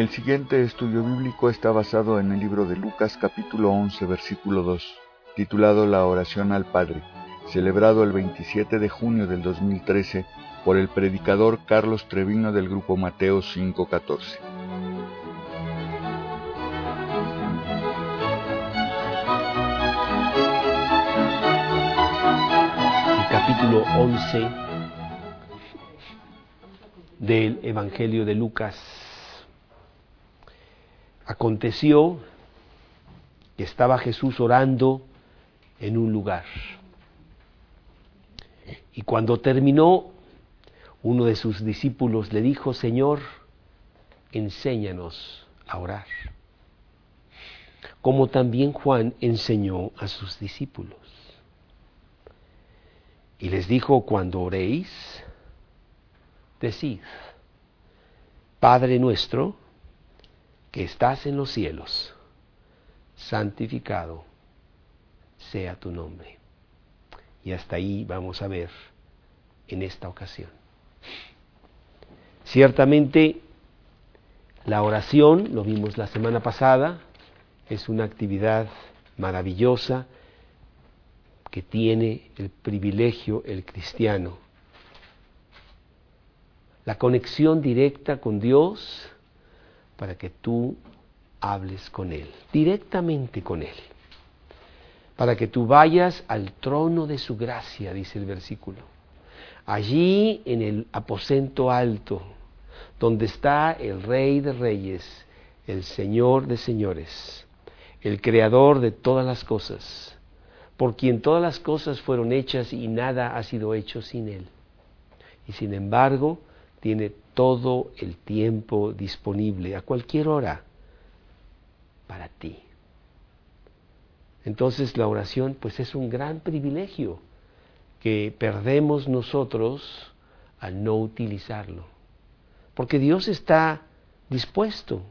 El siguiente estudio bíblico está basado en el libro de Lucas capítulo 11 versículo 2, titulado La oración al Padre, celebrado el 27 de junio del 2013 por el predicador Carlos Trevino del grupo Mateo 514. El capítulo 11 del Evangelio de Lucas Aconteció que estaba Jesús orando en un lugar. Y cuando terminó, uno de sus discípulos le dijo, Señor, enséñanos a orar. Como también Juan enseñó a sus discípulos. Y les dijo, cuando oréis, decid, Padre nuestro, que estás en los cielos, santificado sea tu nombre. Y hasta ahí vamos a ver en esta ocasión. Ciertamente, la oración, lo vimos la semana pasada, es una actividad maravillosa que tiene el privilegio el cristiano. La conexión directa con Dios para que tú hables con Él, directamente con Él, para que tú vayas al trono de su gracia, dice el versículo. Allí en el aposento alto, donde está el Rey de Reyes, el Señor de Señores, el Creador de todas las cosas, por quien todas las cosas fueron hechas y nada ha sido hecho sin Él. Y sin embargo, tiene todo el tiempo disponible, a cualquier hora, para ti. Entonces la oración pues es un gran privilegio que perdemos nosotros al no utilizarlo. Porque Dios está dispuesto,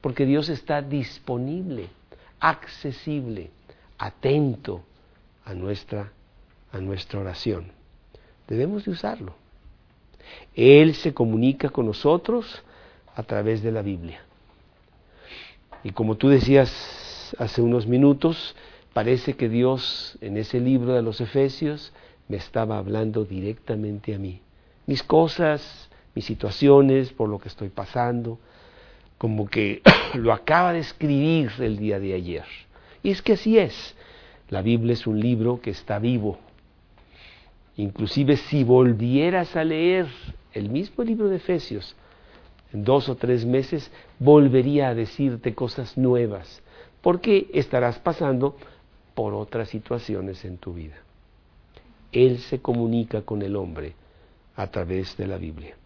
porque Dios está disponible, accesible, atento a nuestra, a nuestra oración. Debemos de usarlo. Él se comunica con nosotros a través de la Biblia. Y como tú decías hace unos minutos, parece que Dios en ese libro de los Efesios me estaba hablando directamente a mí. Mis cosas, mis situaciones, por lo que estoy pasando, como que lo acaba de escribir el día de ayer. Y es que así es. La Biblia es un libro que está vivo, Inclusive si volvieras a leer el mismo libro de Efesios, en dos o tres meses volvería a decirte cosas nuevas, porque estarás pasando por otras situaciones en tu vida. Él se comunica con el hombre a través de la Biblia.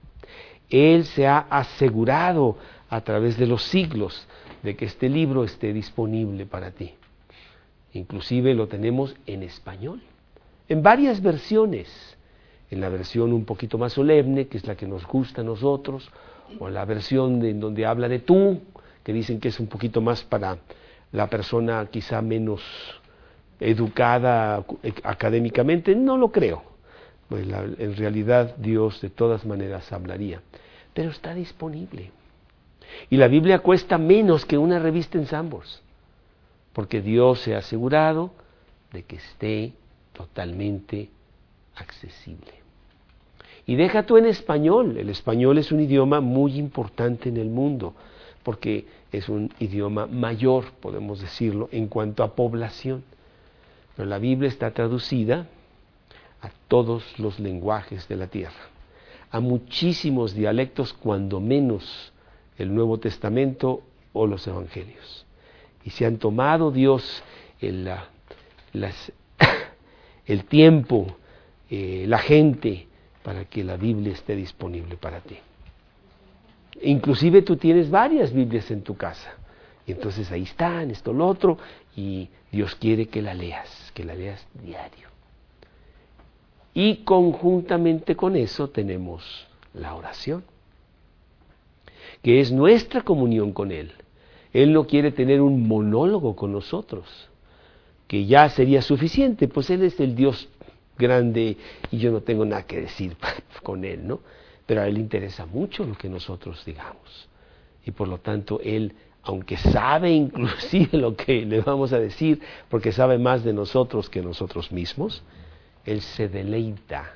Él se ha asegurado a través de los siglos de que este libro esté disponible para ti. Inclusive lo tenemos en español en varias versiones, en la versión un poquito más solemne, que es la que nos gusta a nosotros, o en la versión en donde habla de tú, que dicen que es un poquito más para la persona quizá menos educada académicamente, no lo creo. Pues en realidad Dios de todas maneras hablaría, pero está disponible. Y la Biblia cuesta menos que una revista en Sambors, porque Dios se ha asegurado de que esté totalmente accesible. Y deja tú en español, el español es un idioma muy importante en el mundo, porque es un idioma mayor, podemos decirlo, en cuanto a población. Pero la Biblia está traducida a todos los lenguajes de la tierra, a muchísimos dialectos, cuando menos el Nuevo Testamento o los Evangelios. Y se han tomado Dios en la, las el tiempo, eh, la gente, para que la Biblia esté disponible para ti. Inclusive tú tienes varias Biblias en tu casa. Y entonces ahí están, esto, lo otro, y Dios quiere que la leas, que la leas diario. Y conjuntamente con eso tenemos la oración, que es nuestra comunión con Él. Él no quiere tener un monólogo con nosotros que ya sería suficiente, pues Él es el Dios grande y yo no tengo nada que decir con Él, ¿no? Pero a Él le interesa mucho lo que nosotros digamos. Y por lo tanto Él, aunque sabe inclusive lo que le vamos a decir, porque sabe más de nosotros que nosotros mismos, Él se deleita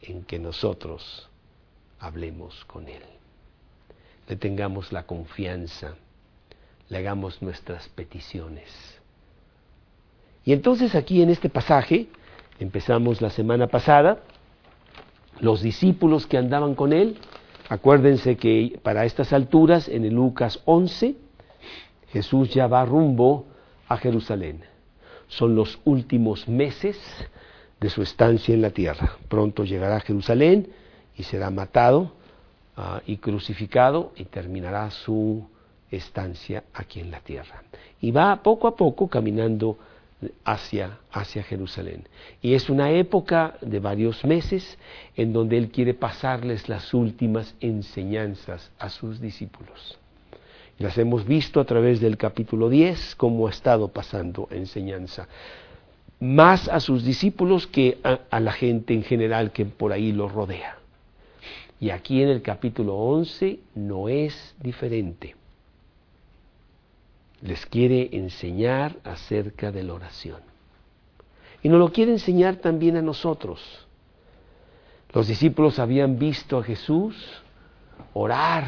en que nosotros hablemos con Él. Le tengamos la confianza, le hagamos nuestras peticiones. Y entonces aquí en este pasaje, empezamos la semana pasada, los discípulos que andaban con Él, acuérdense que para estas alturas, en el Lucas 11, Jesús ya va rumbo a Jerusalén. Son los últimos meses de su estancia en la tierra. Pronto llegará a Jerusalén y será matado ah, y crucificado y terminará su estancia aquí en la tierra. Y va poco a poco caminando hacia, hacia Jerusalén. Y es una época de varios meses en donde Él quiere pasarles las últimas enseñanzas a sus discípulos. Las hemos visto a través del capítulo 10, cómo ha estado pasando enseñanza más a sus discípulos que a, la gente en general que por ahí los rodea. Y aquí en el capítulo 11 no es diferente. Les quiere enseñar acerca de la oración. Y nos lo quiere enseñar también a nosotros. Los discípulos habían visto a Jesús orar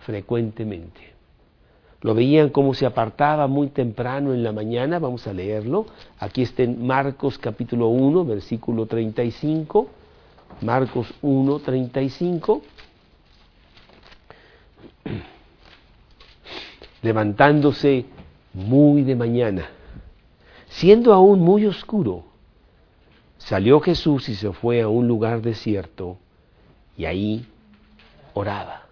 frecuentemente. Lo veían como se apartaba muy temprano en la mañana, vamos a leerlo. Aquí está en Marcos capítulo 1, versículo 35. Marcos 1, 35. Levantándose muy de mañana, siendo aún muy oscuro, salió Jesús y se fue a un lugar desierto y ahí oraba.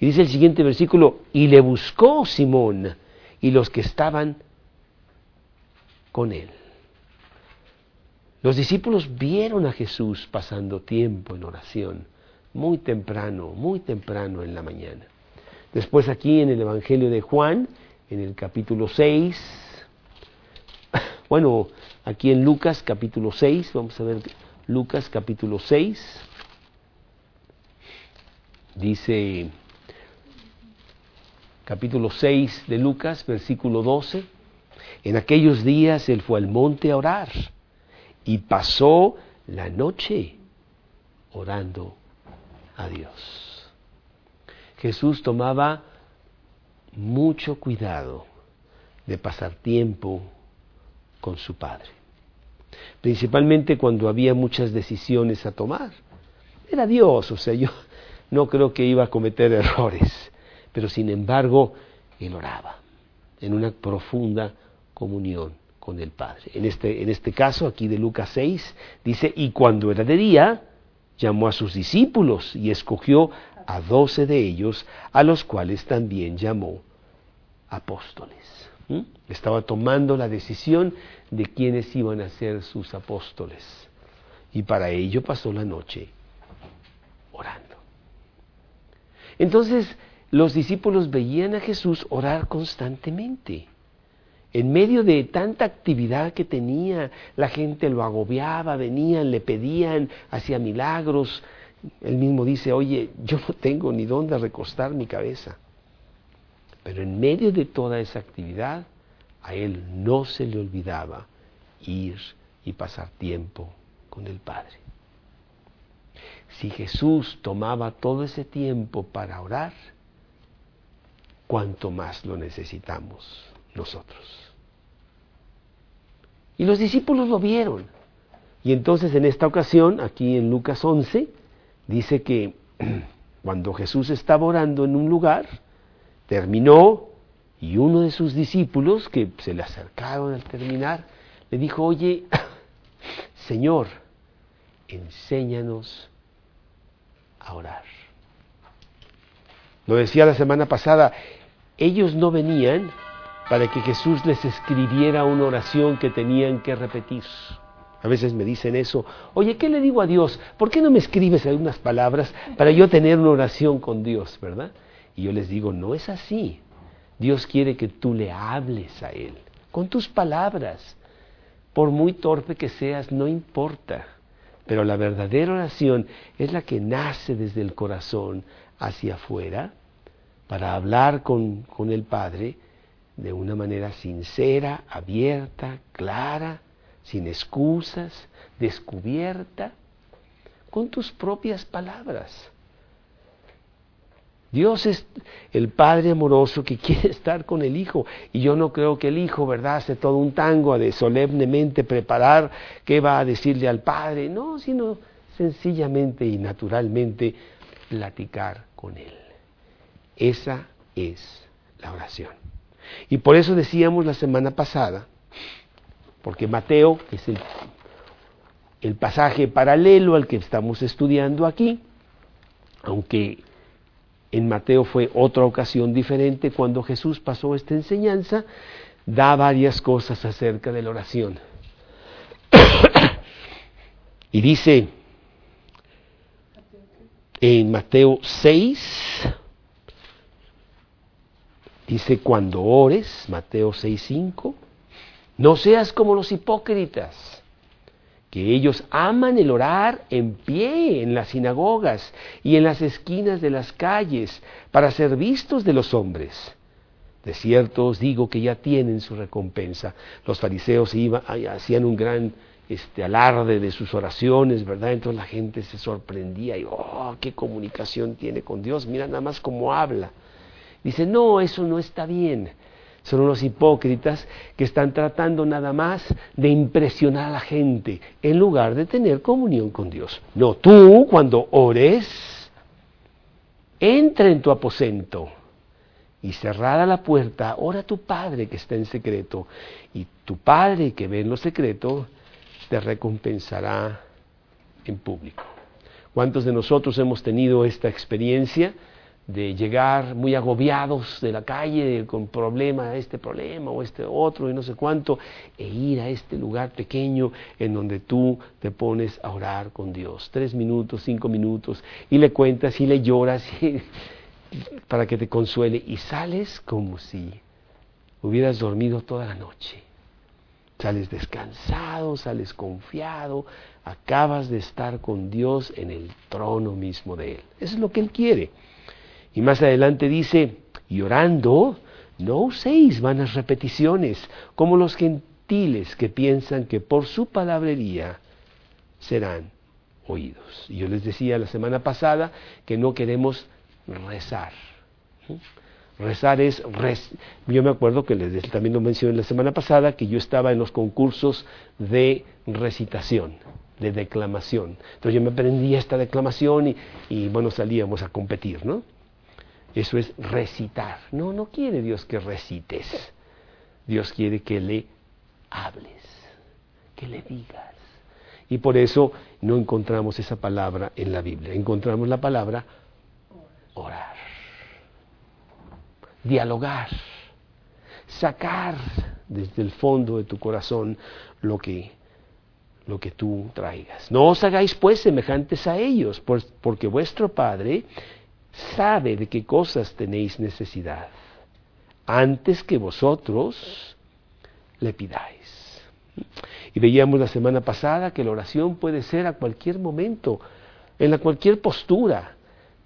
Y dice el siguiente versículo, y le buscó Simón y los que estaban con él. Los discípulos vieron a Jesús pasando tiempo en oración, muy temprano, muy temprano en la mañana. Después aquí en el Evangelio de Juan, en el capítulo 6, bueno, aquí en Lucas capítulo 6, vamos a ver Lucas capítulo 6, dice capítulo 6 de Lucas, versículo 12. En aquellos días él fue al monte a orar y pasó la noche orando a Dios. Jesús tomaba mucho cuidado de pasar tiempo con su Padre, principalmente cuando había muchas decisiones a tomar. Era Dios, o sea, yo no creo que iba a cometer errores pero sin embargo él oraba en una profunda comunión con el Padre. En este, en este caso, aquí de Lucas 6, dice, y cuando era de día, llamó a sus discípulos y escogió a doce de ellos, a los cuales también llamó apóstoles. ¿Mm? Estaba tomando la decisión de quiénes iban a ser sus apóstoles. Y para ello pasó la noche orando. Entonces, los discípulos veían a Jesús orar constantemente. En medio de tanta actividad que tenía, la gente lo agobiaba, venían, le pedían, hacía milagros. Él mismo dice, oye, yo no tengo ni dónde recostar mi cabeza. Pero en medio de toda esa actividad, a él no se le olvidaba ir y pasar tiempo con el Padre. Si Jesús tomaba todo ese tiempo para orar, cuanto más lo necesitamos nosotros. Y los discípulos lo vieron. Y entonces en esta ocasión, aquí en Lucas 11, dice que cuando Jesús estaba orando en un lugar, terminó y uno de sus discípulos, que se le acercaron al terminar, le dijo, oye, Señor, enséñanos a orar. Lo decía la semana pasada, ellos no venían para que Jesús les escribiera una oración que tenían que repetir. A veces me dicen eso, oye, ¿qué le digo a Dios? ¿Por qué no me escribes algunas palabras para yo tener una oración con Dios, verdad? Y yo les digo, no es así. Dios quiere que tú le hables a Él, con tus palabras. Por muy torpe que seas, no importa. Pero la verdadera oración es la que nace desde el corazón hacia afuera para hablar con, con el Padre de una manera sincera, abierta, clara, sin excusas, descubierta, con tus propias palabras. Dios es el Padre amoroso que quiere estar con el Hijo. Y yo no creo que el Hijo, ¿verdad?, hace todo un tango de solemnemente preparar qué va a decirle al Padre. No, sino sencillamente y naturalmente platicar con Él. Esa es la oración. Y por eso decíamos la semana pasada, porque Mateo, es el, el pasaje paralelo al que estamos estudiando aquí, aunque en Mateo fue otra ocasión diferente cuando Jesús pasó esta enseñanza, da varias cosas acerca de la oración. y dice en Mateo 6, dice cuando ores, Mateo 6, 5, no seas como los hipócritas que ellos aman el orar en pie en las sinagogas y en las esquinas de las calles para ser vistos de los hombres. De cierto os digo que ya tienen su recompensa. Los fariseos iban, hacían un gran este, alarde de sus oraciones, ¿verdad? Entonces la gente se sorprendía y, oh, qué comunicación tiene con Dios, mira nada más cómo habla. Dice, no, eso no está bien son unos hipócritas que están tratando nada más de impresionar a la gente en lugar de tener comunión con Dios. No, tú cuando ores, entra en tu aposento y cerrada la puerta, ora a tu Padre que está en secreto y tu Padre que ve en lo secreto te recompensará en público. ¿Cuántos de nosotros hemos tenido esta experiencia? De llegar muy agobiados de la calle con problema, este problema o este otro y no sé cuánto, e ir a este lugar pequeño en donde tú te pones a orar con Dios. Tres minutos, cinco minutos, y le cuentas y le lloras para que te consuele y sales como si hubieras dormido toda la noche. Sales descansado, sales confiado, acabas de estar con Dios en el trono mismo de Él. Eso es lo que Él quiere. Y más adelante dice, y orando, no uséis vanas repeticiones, como los gentiles que piensan que por su palabrería serán oídos. Y yo les decía la semana pasada que no queremos rezar. Rezar es, yo me acuerdo que les también lo mencioné la semana pasada, que yo estaba en los concursos de recitación, de declamación. Entonces yo me aprendía esta declamación y, y bueno, salíamos a competir, ¿no? Eso es recitar. No, no quiere Dios que recites. Dios quiere que le hables, que le digas. Y por eso no encontramos esa palabra en la Biblia. Encontramos la palabra orar, dialogar, sacar desde el fondo de tu corazón lo que, lo que tú traigas. No os hagáis pues semejantes a ellos, porque vuestro Padre sabe de qué cosas tenéis necesidad antes que vosotros le pidáis. Y veíamos la semana pasada que la oración puede ser a cualquier momento, en la cualquier postura,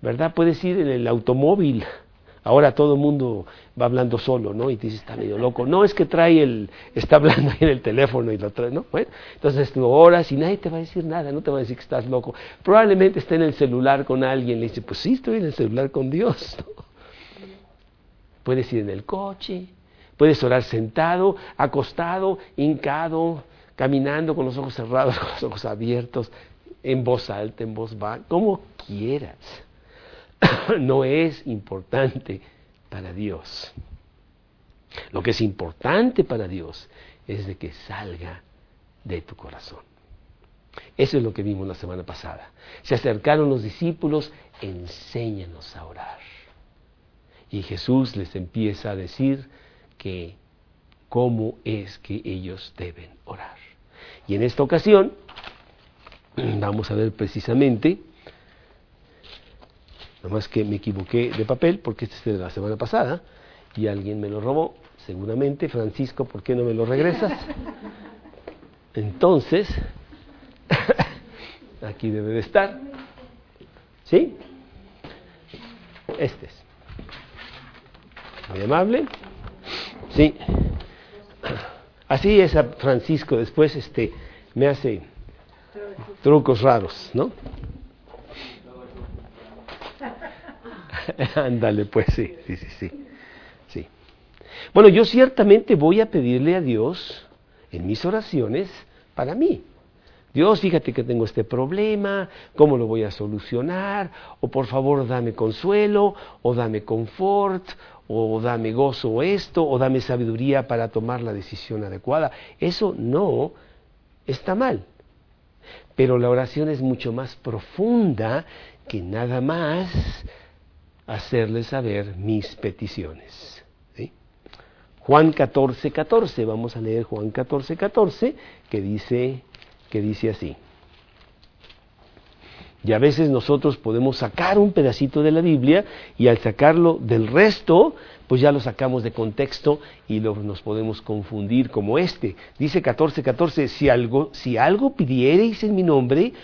¿verdad? Puedes ir en el automóvil Ahora todo el mundo va hablando solo, ¿no? Y te dice, está medio loco. No, es que trae el, está hablando ahí en el teléfono y lo trae, ¿no? Bueno, entonces tú oras y nadie te va a decir nada, no te va a decir que estás loco. Probablemente esté en el celular con alguien, le dice, pues sí, estoy en el celular con Dios. Puedes ir en el coche, puedes orar sentado, acostado, hincado, caminando con los ojos cerrados, con los ojos abiertos, en voz alta, en voz baja, como quieras. no es importante para Dios. Lo que es importante para Dios es de que salga de tu corazón. Eso es lo que vimos la semana pasada. Se acercaron los discípulos, enséñanos a orar. Y Jesús les empieza a decir que cómo es que ellos deben orar. Y en esta ocasión vamos a ver precisamente Nada más que me equivoqué de papel porque este es de la semana pasada y alguien me lo robó. Seguramente, Francisco, ¿por qué no me lo regresas? Entonces, aquí debe de estar. ¿Sí? Este es. Muy amable. Sí. Así es a Francisco, después este me hace trucos raros, ¿no? Ándale, pues sí, sí, sí, sí. Bueno, yo ciertamente voy a pedirle a Dios en mis oraciones para mí. Dios, fíjate que tengo este problema, ¿cómo lo voy a solucionar? O por favor, dame consuelo, o dame confort, o dame gozo o esto, o dame sabiduría para tomar la decisión adecuada. Eso no está mal. Pero la oración es mucho más profunda que nada más hacerle saber mis peticiones. Juan 14, 14, vamos a leer Juan 14, 14, que dice, que dice así. Y a veces nosotros podemos sacar un pedacito de la Biblia y al sacarlo del resto, pues ya lo sacamos de contexto y nos podemos confundir como este. Dice 14, 14, si algo, si algo pidiereis en mi nombre,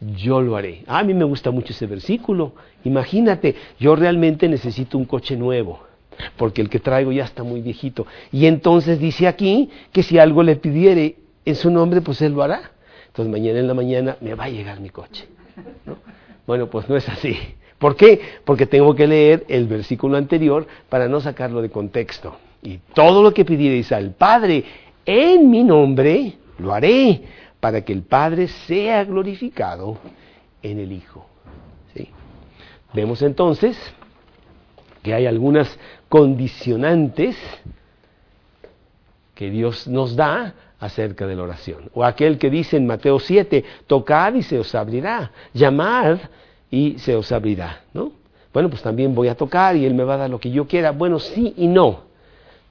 yo lo haré. a mí me gusta mucho ese versículo. Imagínate, yo realmente necesito un coche nuevo, porque el que traigo ya está muy viejito. Y entonces dice aquí que si algo le pidiere en su nombre, pues él lo hará. Entonces mañana en la mañana me va a llegar mi coche. Bueno, pues no es así. ¿Por qué? Porque tengo que leer el versículo anterior para no sacarlo de contexto. Y todo lo que pidierais al Padre en mi nombre, lo haré para que el Padre sea glorificado en el Hijo. ¿Sí? Vemos entonces que hay algunas condicionantes que Dios nos da acerca de la oración. O aquel que dice en Mateo 7, tocad y se os abrirá, llamad y se os abrirá, ¿no? Bueno, pues también voy a tocar y Él me va a dar lo que yo quiera. Bueno, sí y no,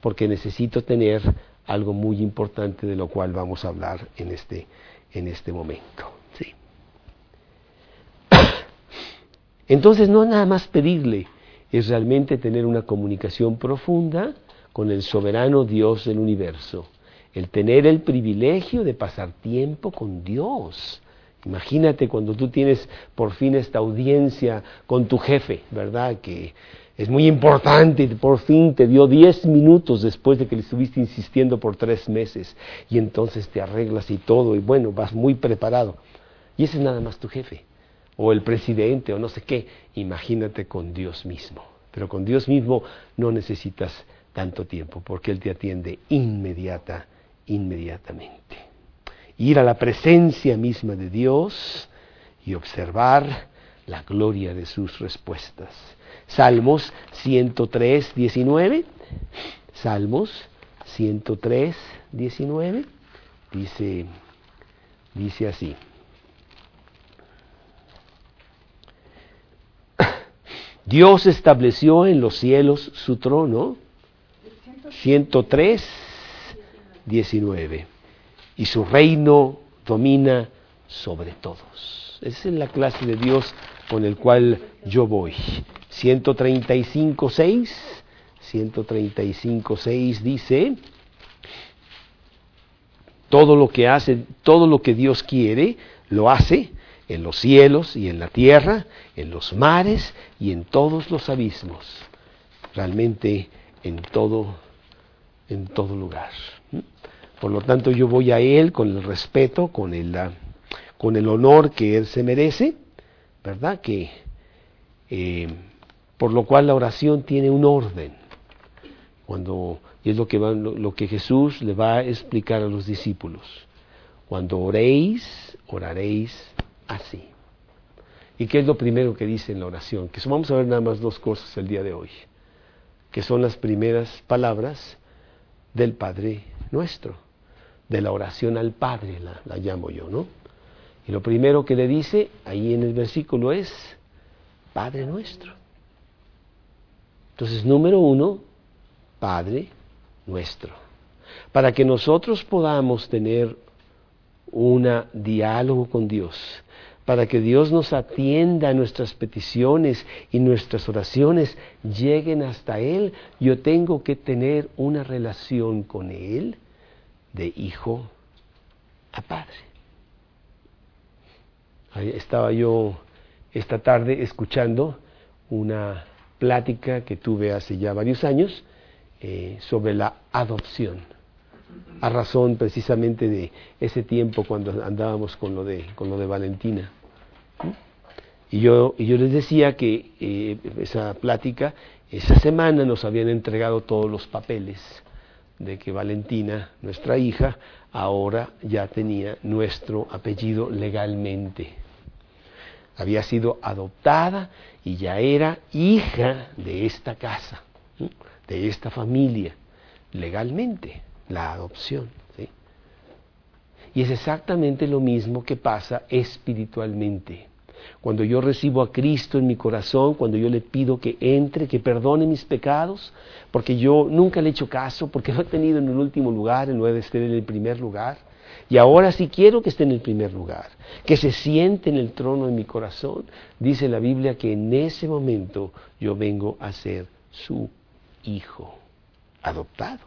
porque necesito tener algo muy importante de lo cual vamos a hablar en este, en este momento. Entonces, no nada más pedirle, es realmente tener una comunicación profunda con el soberano Dios del universo el tener el privilegio de pasar tiempo con Dios. Imagínate cuando tú tienes por fin esta audiencia con tu jefe, ¿verdad? Que es muy importante y por fin te dio diez minutos después de que le estuviste insistiendo por tres meses y entonces te arreglas y todo y bueno, vas muy preparado. Y ese es nada más tu jefe, o el presidente, o no sé qué. Imagínate con Dios mismo. Pero con Dios mismo no necesitas tanto tiempo porque Él te atiende inmediata inmediatamente. Ir a la presencia misma de Dios y observar la gloria de sus respuestas. Salmos 103, 19. Salmos 103, 19. Dice, dice así. Dios estableció en los cielos su trono. 103, 19. Y su reino domina sobre todos. Esa es la clase de Dios con el cual yo voy. 135, 6. 135, 6 dice, todo lo que hace, todo lo que Dios quiere, lo hace en los cielos y en la tierra, en los mares y en todos los abismos. Realmente en todo, en todo lugar. Por lo tanto, yo voy a Él con el respeto, con el, con el honor que Él se merece, ¿verdad? Que, eh, por lo cual la oración tiene un orden. Cuando, y es lo que, Jesús le va a explicar a los discípulos. Cuando oréis, oraréis así. ¿Y qué es lo primero que dice en la oración? Que vamos a ver nada más dos cosas el día de hoy, que son las primeras palabras del Padre nuestro de la oración al Padre, la, llamo yo, ¿no? Y lo primero que le dice ahí en el versículo es, Padre nuestro. Entonces, número uno, Padre nuestro. Para que nosotros podamos tener un diálogo con Dios, para que Dios nos atienda a nuestras peticiones y nuestras oraciones lleguen hasta Él, yo tengo que tener una relación con Él de hijo a padre. estaba yo esta tarde escuchando una plática que tuve hace ya varios años eh, sobre la adopción, a razón precisamente de ese tiempo cuando andábamos con lo de, con lo de Valentina. Y yo, y yo les decía que eh, esa plática, esa semana nos habían entregado todos los papeles de que Valentina, nuestra hija, ahora ya tenía nuestro apellido legalmente. Había sido adoptada y ya era hija de esta casa, de esta familia, legalmente, la adopción. Y es exactamente lo mismo que pasa espiritualmente. Cuando yo recibo a Cristo en mi corazón, cuando yo le pido que entre, que perdone mis pecados, porque yo nunca le he hecho caso, porque lo he tenido en el último lugar, en lugar de estar en el primer lugar. Y ahora sí quiero que esté en el primer lugar, que se siente en el trono de mi corazón. Dice la Biblia que en ese momento yo vengo a ser su hijo, adoptado.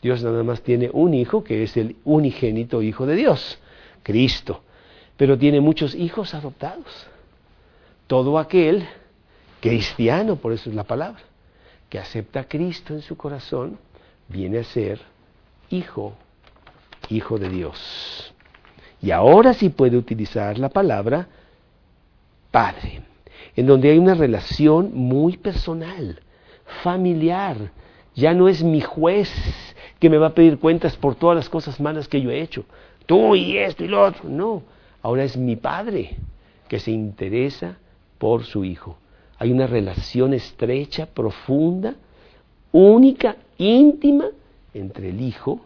Dios nada más tiene un hijo que es el unigénito Hijo de Dios, Cristo pero tiene muchos hijos adoptados. Todo aquel cristiano, por eso es la palabra, que acepta a Cristo en su corazón, viene a ser hijo, hijo de Dios. Y ahora sí puede utilizar la palabra padre, en donde hay una relación muy personal, familiar. Ya no es mi juez que me va a pedir cuentas por todas las cosas malas que yo he hecho. Tú y esto y lo otro. No, ahora es mi padre que se interesa por su hijo. Hay una relación estrecha, profunda, única, íntima entre el hijo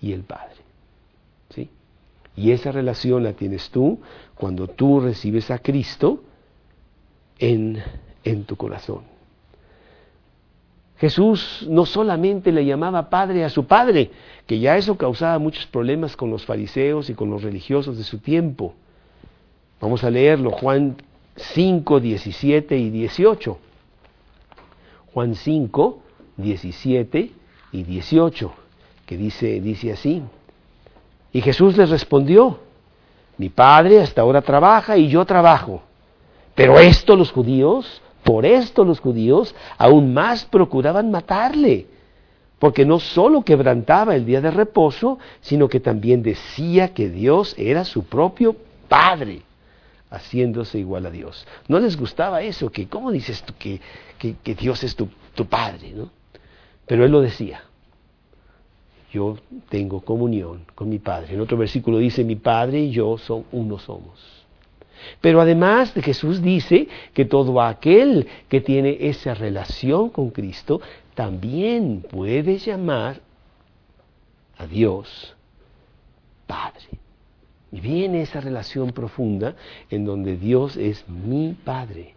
y el padre. ¿Sí? Y esa relación la tienes tú cuando tú recibes a Cristo en, en tu corazón. Jesús no solamente le llamaba padre a su padre, que ya eso causaba muchos problemas con los fariseos y con los religiosos de su tiempo. Vamos a leerlo, Juan 5, 17 y 18. Juan 5, 17 y 18, que dice, dice así. Y Jesús les respondió, mi padre hasta ahora trabaja y yo trabajo. Pero esto los judíos por esto los judíos aún más procuraban matarle, porque no solo quebrantaba el día de reposo, sino que también decía que Dios era su propio Padre, haciéndose igual a Dios. No les gustaba eso, que ¿cómo dices tú que, que, Dios es tu, tu Padre? ¿no? Pero él lo decía. Yo tengo comunión con mi Padre. En otro versículo dice, mi Padre y yo son uno somos. Pero además de Jesús dice que todo aquel que tiene esa relación con Cristo también puede llamar a Dios Padre. Y viene esa relación profunda en donde Dios es mi Padre.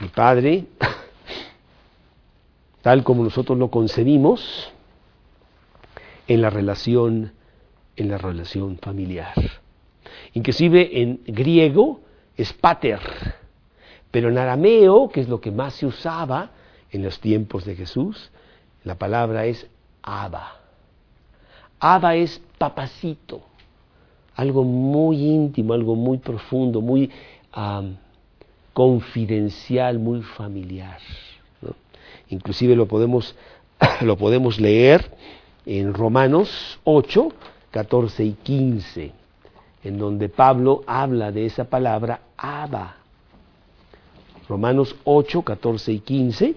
Mi Padre, tal como nosotros lo concebimos, en la relación, en la relación familiar. Inclusive en griego es pater, pero en arameo, que es lo que más se usaba en los tiempos de Jesús, la palabra es Abba. Abba es papacito, algo muy íntimo, algo muy profundo, muy confidencial, muy familiar. Inclusive lo podemos, lo podemos leer en Romanos 8, 14 y 15 en donde Pablo habla de esa palabra Abba. Romanos 8, 14 y 15.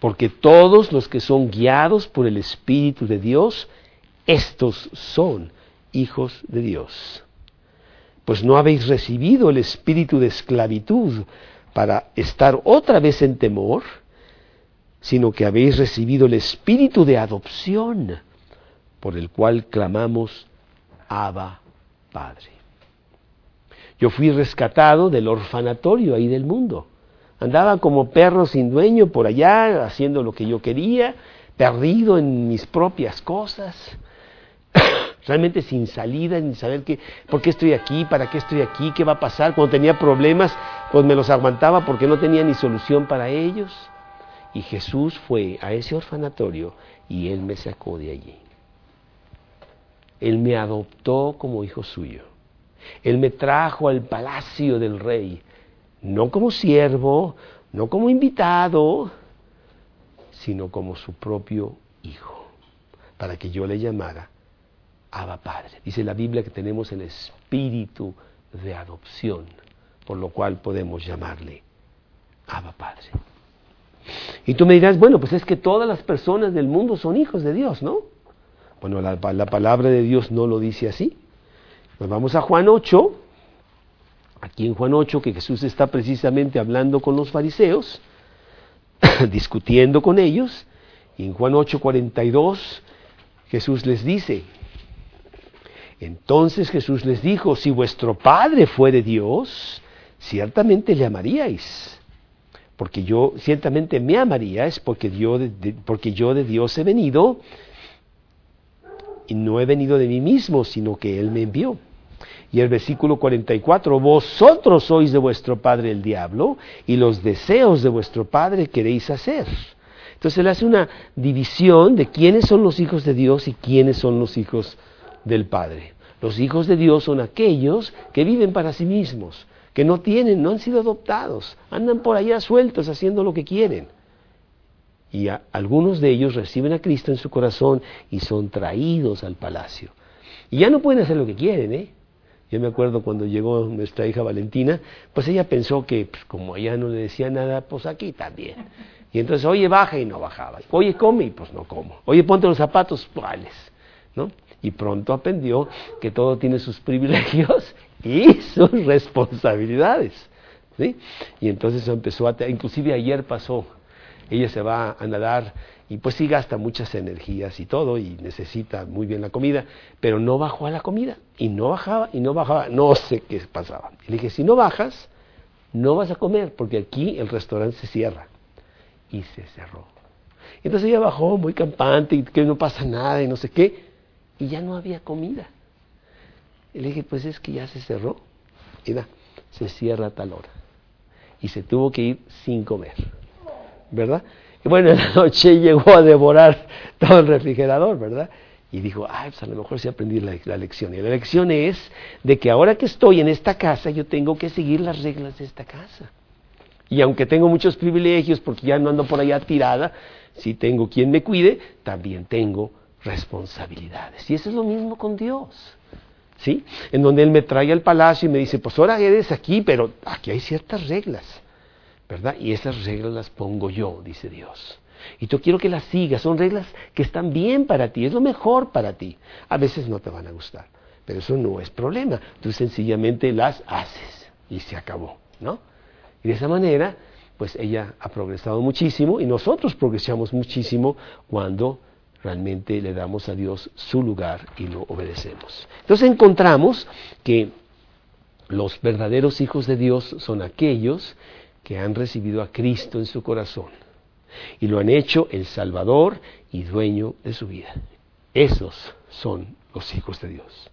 Porque todos los que son guiados por el Espíritu de Dios, estos son hijos de Dios. Pues no habéis recibido el espíritu de esclavitud para estar otra vez en temor, sino que habéis recibido el espíritu de adopción, por el cual clamamos, Abba Padre. Yo fui rescatado del orfanatorio ahí del mundo. Andaba como perro sin dueño por allá, haciendo lo que yo quería, perdido en mis propias cosas, realmente sin salida, sin saber qué, por qué estoy aquí, para qué estoy aquí, qué va a pasar. Cuando tenía problemas, pues me los aguantaba porque no tenía ni solución para ellos. Y Jesús fue a ese orfanatorio y Él me sacó de allí. Él me adoptó como hijo suyo. Él me trajo al palacio del rey, no como siervo, no como invitado, sino como su propio Hijo, para que yo le llamara Abba Padre. Dice la Biblia que tenemos el espíritu de adopción, por lo cual podemos llamarle Abba Padre. Y tú me dirás, bueno, pues es que todas las personas del mundo son hijos de Dios, ¿no? Bueno, la, la palabra de Dios no lo dice así. Nos vamos a Juan 8, aquí en Juan 8, que Jesús está precisamente hablando con los fariseos, discutiendo con ellos, y en Juan 8, 42, Jesús les dice, entonces Jesús les dijo, si vuestro Padre fuere Dios, ciertamente le amaríais, porque yo ciertamente me amaríais, porque yo de, porque yo de Dios he venido, y no he venido de mí mismo, sino que Él me envió. Y el versículo 44, vosotros sois de vuestro padre el diablo y los deseos de vuestro padre queréis hacer. Entonces él hace una división de quiénes son los hijos de Dios y quiénes son los hijos del Padre. Los hijos de Dios son aquellos que viven para sí mismos, que no tienen, no han sido adoptados, andan por allá sueltos haciendo lo que quieren. Y algunos de ellos reciben a Cristo en su corazón y son traídos al palacio. Y ya no pueden hacer lo que quieren, ¿eh? Yo me acuerdo cuando llegó nuestra hija Valentina, pues ella pensó que pues, como ella no le decía nada, pues aquí también. Y entonces, oye, baja y no bajaba. Oye, come y pues no como. Oye, ponte los zapatos, ¿cuáles? ¿No? Y pronto aprendió que todo tiene sus privilegios y sus responsabilidades. ¿sí? Y entonces empezó a... Inclusive ayer pasó, ella se va a nadar y pues sí gasta muchas energías y todo y necesita muy bien la comida, pero no bajó a la comida y no bajaba y no bajaba, no sé qué pasaba. Y le dije, si no bajas, no vas a comer porque aquí el restaurante se cierra. Y se cerró. Entonces ella bajó muy campante y que no pasa nada y no sé qué, y ya no había comida. Y le dije, pues es que ya se cerró. Mira, se cierra a tal hora. Y se tuvo que ir sin comer. ¿Verdad? Y bueno, en la noche llegó a devorar todo el refrigerador, ¿verdad? Y dijo, ay, pues a lo mejor sí aprendí la, la, lección. Y la lección es de que ahora que estoy en esta casa, yo tengo que seguir las reglas de esta casa. Y aunque tengo muchos privilegios, porque ya no ando por allá tirada, si tengo quien me cuide, también tengo responsabilidades. Y eso es lo mismo con Dios. ¿Sí? En donde Él me trae al palacio y me dice, pues ahora eres aquí, pero aquí hay ciertas reglas. ¿verdad? Y esas reglas las pongo yo, dice Dios. Y yo quiero que las sigas, son reglas que están bien para ti, es lo mejor para ti. A veces no te van a gustar, pero eso no es problema. Tú sencillamente las haces y se acabó, ¿no? Y de esa manera, pues ella ha progresado muchísimo y nosotros progresamos muchísimo cuando realmente le damos a Dios su lugar y lo obedecemos. Entonces encontramos que los verdaderos hijos de Dios son aquellos que han recibido a Cristo en su corazón y lo han hecho el Salvador y dueño de su vida. Esos son los hijos de Dios.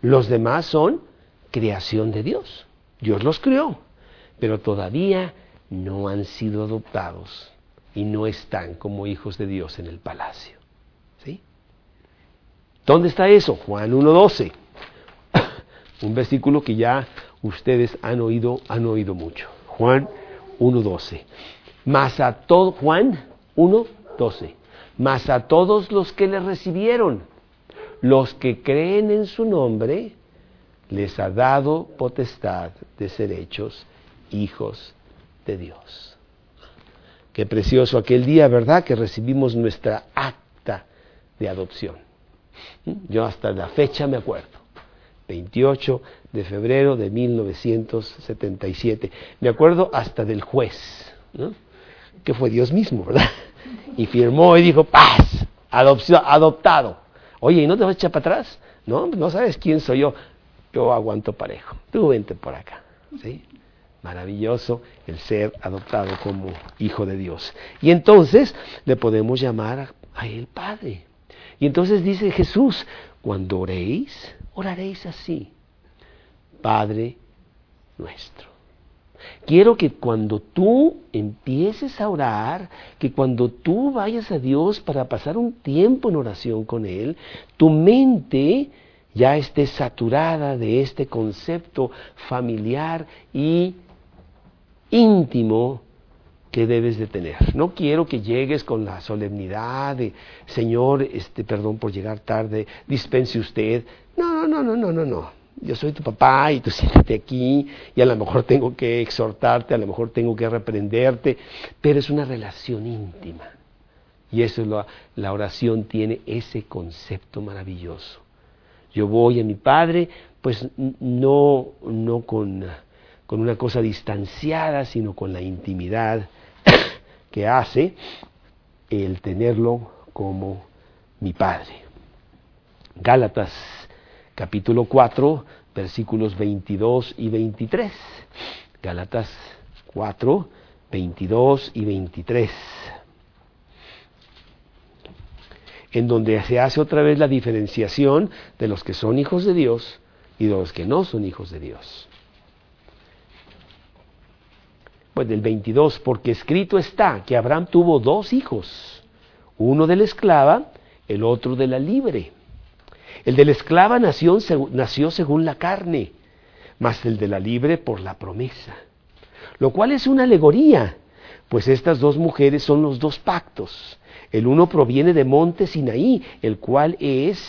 Los demás son creación de Dios. Dios los creó, pero todavía no han sido adoptados y no están como hijos de Dios en el palacio. ¿Dónde está eso? Juan 1.12. Un versículo que ya ustedes han oído, han oído mucho. Juan 1.12. Más a todo, Juan 1.12. Más a todos los que le recibieron, los que creen en su nombre, les ha dado potestad de ser hechos hijos de Dios. Qué precioso aquel día, ¿verdad? Que recibimos nuestra acta de adopción. Yo hasta la fecha me acuerdo. 28 de febrero de 1977. Me acuerdo hasta del juez, que fue Dios mismo, ¿verdad? Y firmó y dijo, paz, adopción, adoptado. Oye, ¿y no te vas a echar para atrás? No, no sabes quién soy yo. Yo aguanto parejo. Tú vente por acá. ¿sí? Maravilloso el ser adoptado como hijo de Dios. Y entonces le podemos llamar a, a Él Padre. Y entonces dice Jesús, cuando oréis, oraréis así. Padre nuestro. Quiero que cuando tú empieces a orar, que cuando tú vayas a Dios para pasar un tiempo en oración con Él, tu mente ya esté saturada de este concepto familiar y íntimo que debes de tener. No quiero que llegues con la solemnidad de, Señor, este, perdón por llegar tarde, dispense usted. No, no, no, no, no, no. Yo soy tu papá y tú siéntate aquí y a lo mejor tengo que exhortarte, a lo mejor tengo que reprenderte, pero es una relación íntima. Y eso es la oración tiene ese concepto maravilloso. Yo voy a mi Padre, pues no, no con, con una cosa distanciada, sino con la intimidad que hace el tenerlo como mi Padre. Gálatas capítulo 4, versículos 22 y 23. Gálatas 4, 22 y 23. En donde se hace otra vez la diferenciación de los que son hijos de Dios y de los que no son hijos de Dios. Pues del 22, porque escrito está que Abraham tuvo dos hijos, uno de la esclava, el otro de la libre. El de la esclava nació, según la carne, mas el de la libre por la promesa. Lo cual es una alegoría, pues estas dos mujeres son los dos pactos. El uno proviene de monte Sinaí, el cual es,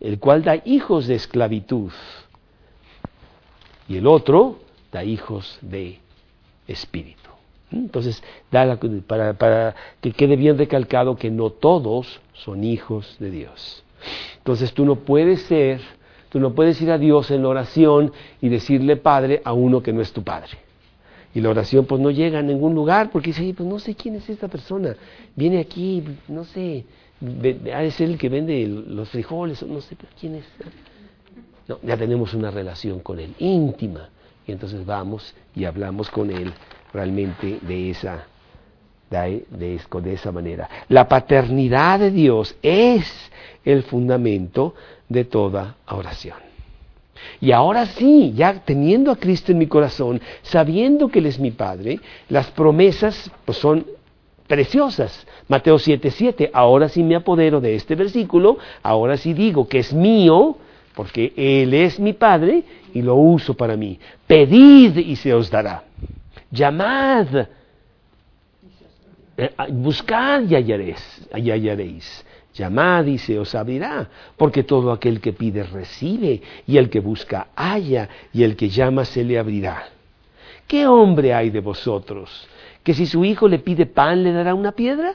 el cual da hijos de esclavitud. Y el otro da hijos de espíritu. Entonces, para, para que quede bien recalcado que no todos son hijos de Dios. Entonces tú no puedes ser, tú no puedes ir a Dios en la oración y decirle Padre a uno que no es tu Padre. Y la oración pues no llega a ningún lugar porque dice, pues no sé quién es esta persona. Viene aquí, no sé, ha ser el que vende los frijoles, no sé quién es. Ya tenemos una relación con Él íntima. Y entonces vamos y hablamos con Él realmente de esa, de, de, esa manera. La paternidad de Dios es el fundamento de toda oración. Y ahora sí, ya teniendo a Cristo en mi corazón, sabiendo que Él es mi Padre, las promesas pues, son preciosas. Mateo 7:7, ahora sí me apodero de este versículo, ahora sí digo que es mío, porque Él es mi Padre y lo uso para mí. Pedid y se os dará. Llamad, eh, buscad y hallaréis, y hallaréis. Llamad y se os abrirá, porque todo aquel que pide recibe, y el que busca halla, y el que llama se le abrirá. ¿Qué hombre hay de vosotros que si su hijo le pide pan le dará una piedra?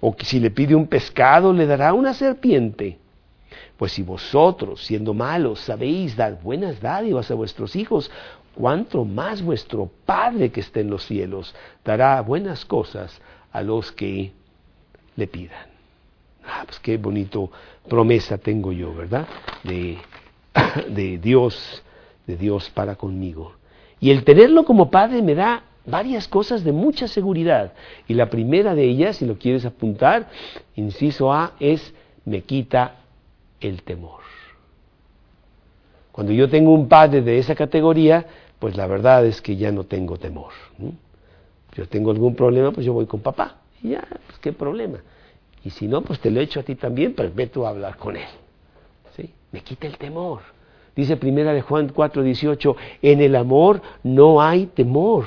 ¿O que si le pide un pescado le dará una serpiente? Pues si vosotros, siendo malos, sabéis dar buenas dádivas a vuestros hijos, cuánto más vuestro Padre que está en los cielos dará buenas cosas a los que le pidan. Ah, pues qué bonito promesa tengo yo, ¿verdad? De, de Dios, de Dios para conmigo. Y el tenerlo como Padre me da varias cosas de mucha seguridad. Y la primera de ellas, si lo quieres apuntar, inciso A, es me quita el temor. Cuando yo tengo un padre de esa categoría, pues la verdad es que ya no tengo temor. Yo tengo algún problema, pues yo voy con papá. Y ya, pues qué problema. Y si no, pues te lo echo a ti también, pero ve a hablar con él. ¿Sí? Me quita el temor. Dice primera de Juan 4:18, en el amor no hay temor.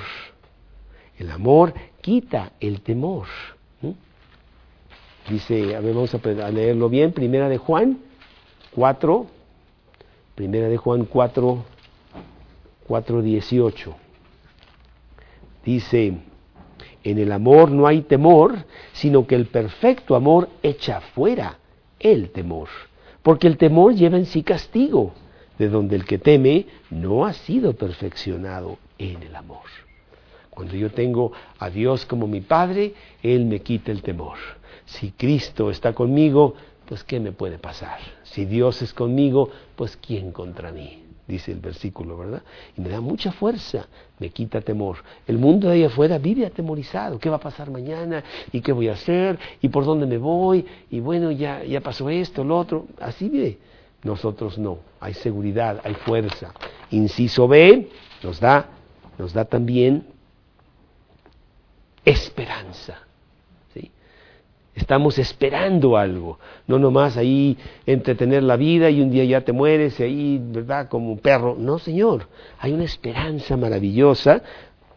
El amor quita el temor. Dice, a ver, vamos a leerlo bien, primera de Juan 4, primera de Juan 4, 4, 18. Dice, en el amor no hay temor, sino que el perfecto amor echa fuera el temor, porque el temor lleva en sí castigo, de donde el que teme no ha sido perfeccionado en el amor. Cuando yo tengo a Dios como mi Padre, Él me quita el temor. Si Cristo está conmigo, pues ¿qué me puede pasar? Si Dios es conmigo, pues ¿quién contra mí? Dice el versículo, ¿verdad? Y me da mucha fuerza, me quita temor. El mundo de ahí afuera vive atemorizado. ¿Qué va a pasar mañana? ¿Y qué voy a hacer? ¿Y por dónde me voy? Y bueno, ya, ya pasó esto, lo otro. Así vive. Nosotros no. Hay seguridad, hay fuerza. Inciso B nos da, nos da también esperanza. Estamos esperando algo, no nomás ahí entretener la vida y un día ya te mueres y ahí, ¿verdad? Como un perro. No, Señor, hay una esperanza maravillosa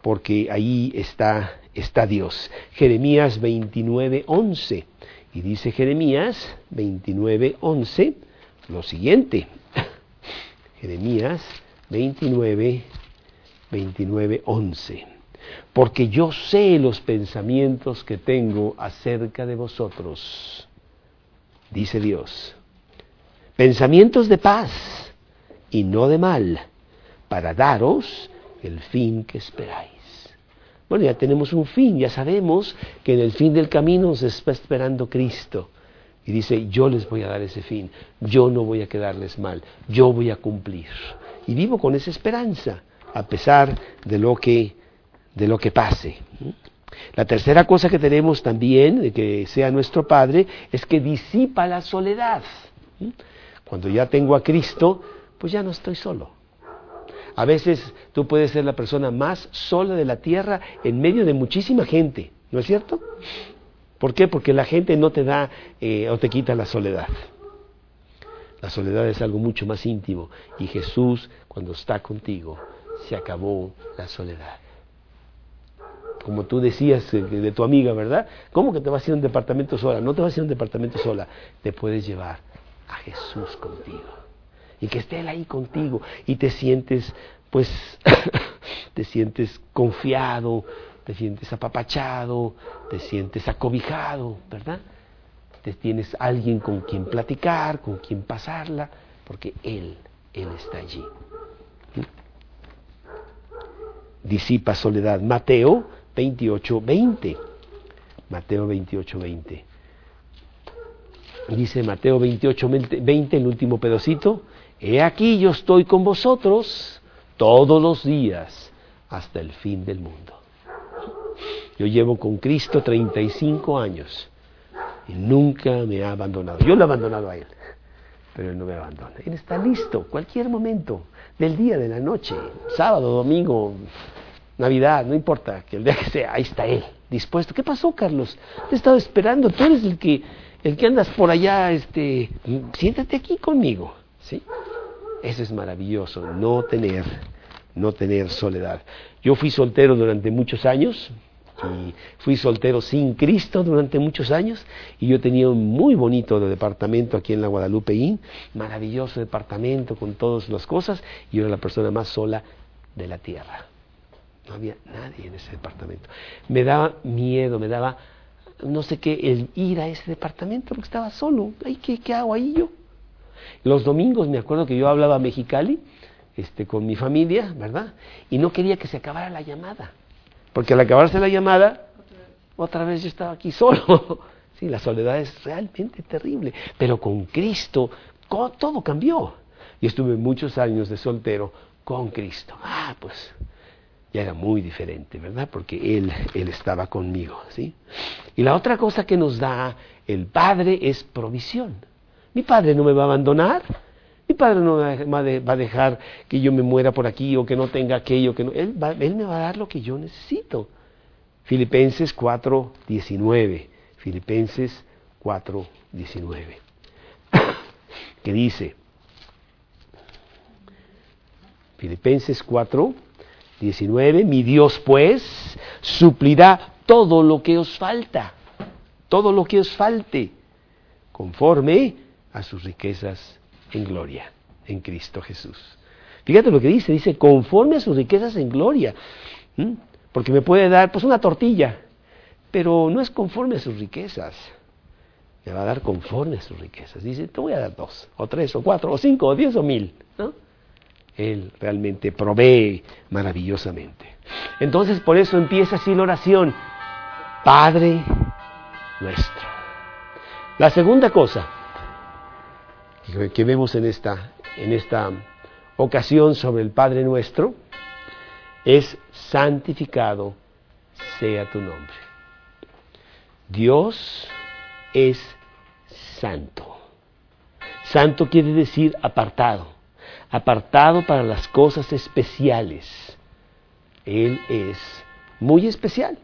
porque ahí está, está Dios. Jeremías 29, 11. Y dice Jeremías 29, 11 lo siguiente. Jeremías 29, 29, 11. Porque yo sé los pensamientos que tengo acerca de vosotros, dice Dios. Pensamientos de paz y no de mal, para daros el fin que esperáis. Bueno, ya tenemos un fin, ya sabemos que en el fin del camino nos está esperando Cristo. Y dice, yo les voy a dar ese fin, yo no voy a quedarles mal, yo voy a cumplir. Y vivo con esa esperanza, a pesar de lo que, de lo que pase. La tercera cosa que tenemos también, de que sea nuestro Padre, es que disipa la soledad. Cuando ya tengo a Cristo, pues ya no estoy solo. A veces tú puedes ser la persona más sola de la tierra en medio de muchísima gente, ¿no es cierto? ¿Por qué? Porque la gente no te da eh, o te quita la soledad. La soledad es algo mucho más íntimo y Jesús cuando está contigo se acabó la soledad. Como tú decías eh, de tu amiga, ¿verdad? ¿Cómo que te vas a ir a un departamento sola? No te vas a ir a un departamento sola, te puedes llevar a Jesús contigo. Y que esté Él ahí contigo y te sientes, pues, te sientes confiado, te sientes apapachado, te sientes acobijado, ¿verdad? Te tienes alguien con quien platicar, con quien pasarla, porque Él, Él está allí. Disipa soledad. Mateo 28, 20. Mateo 28, 20. Dice Mateo 28, 20, el último pedacito. He aquí yo estoy con vosotros todos los días hasta el fin del mundo. Yo llevo con Cristo 35 años y nunca me ha abandonado. Yo lo he abandonado a Él, pero Él no me abandona. Él está listo, cualquier momento, del día, de la noche, sábado, domingo, Navidad, no importa, que el día que sea, ahí está Él, dispuesto. ¿Qué pasó, Carlos? Te he estado esperando, tú eres el que, el que andas por allá, este, siéntate aquí conmigo, ¿sí? Eso es maravilloso, no tener, no tener soledad. Yo fui soltero durante muchos años, y fui soltero sin Cristo durante muchos años y yo tenía un muy bonito departamento aquí en la Guadalupe Inn, maravilloso departamento con todas las cosas y yo era la persona más sola de la tierra. No había nadie en ese departamento. Me daba miedo, me daba no sé qué, el ir a ese departamento porque estaba solo. Ay, ¿qué, ¿Qué hago ahí yo? Los domingos me acuerdo que yo hablaba mexicali este, con mi familia, ¿verdad? Y no quería que se acabara la llamada porque al acabarse la llamada, otra vez yo estaba aquí solo. Sí, la soledad es realmente terrible. Pero con Cristo todo cambió. Y estuve muchos años de soltero con Cristo. Ah, pues ya era muy diferente, ¿verdad? Porque Él, Él estaba conmigo, ¿sí? Y la otra cosa que nos da el Padre es provisión. Mi Padre no me va a abandonar. Mi Padre no va a dejar que yo me muera por aquí o que no tenga aquello. Que él, él me va a dar lo que yo necesito. Filipenses 4, 19. Filipenses 4, 19. que dice, Filipenses 4, 19, mi Dios pues suplirá todo lo que os falta, todo lo que os falte, conforme a sus riquezas en gloria en Cristo Jesús. Fíjate lo que dice, dice, conforme a sus riquezas en gloria. Porque me puede dar pues una tortilla, pero no es conforme a sus riquezas. Me va a dar conforme a sus riquezas. Dice, te voy a dar dos, o tres, o cuatro, o cinco, o diez, o mil. Él realmente provee maravillosamente. Entonces por eso empieza así la oración. Padre nuestro. La segunda cosa, que vemos en esta, en esta ocasión sobre el Padre nuestro es santificado sea tu nombre. Dios es santo. Santo quiere decir apartado, apartado para las cosas especiales. Él es muy especial.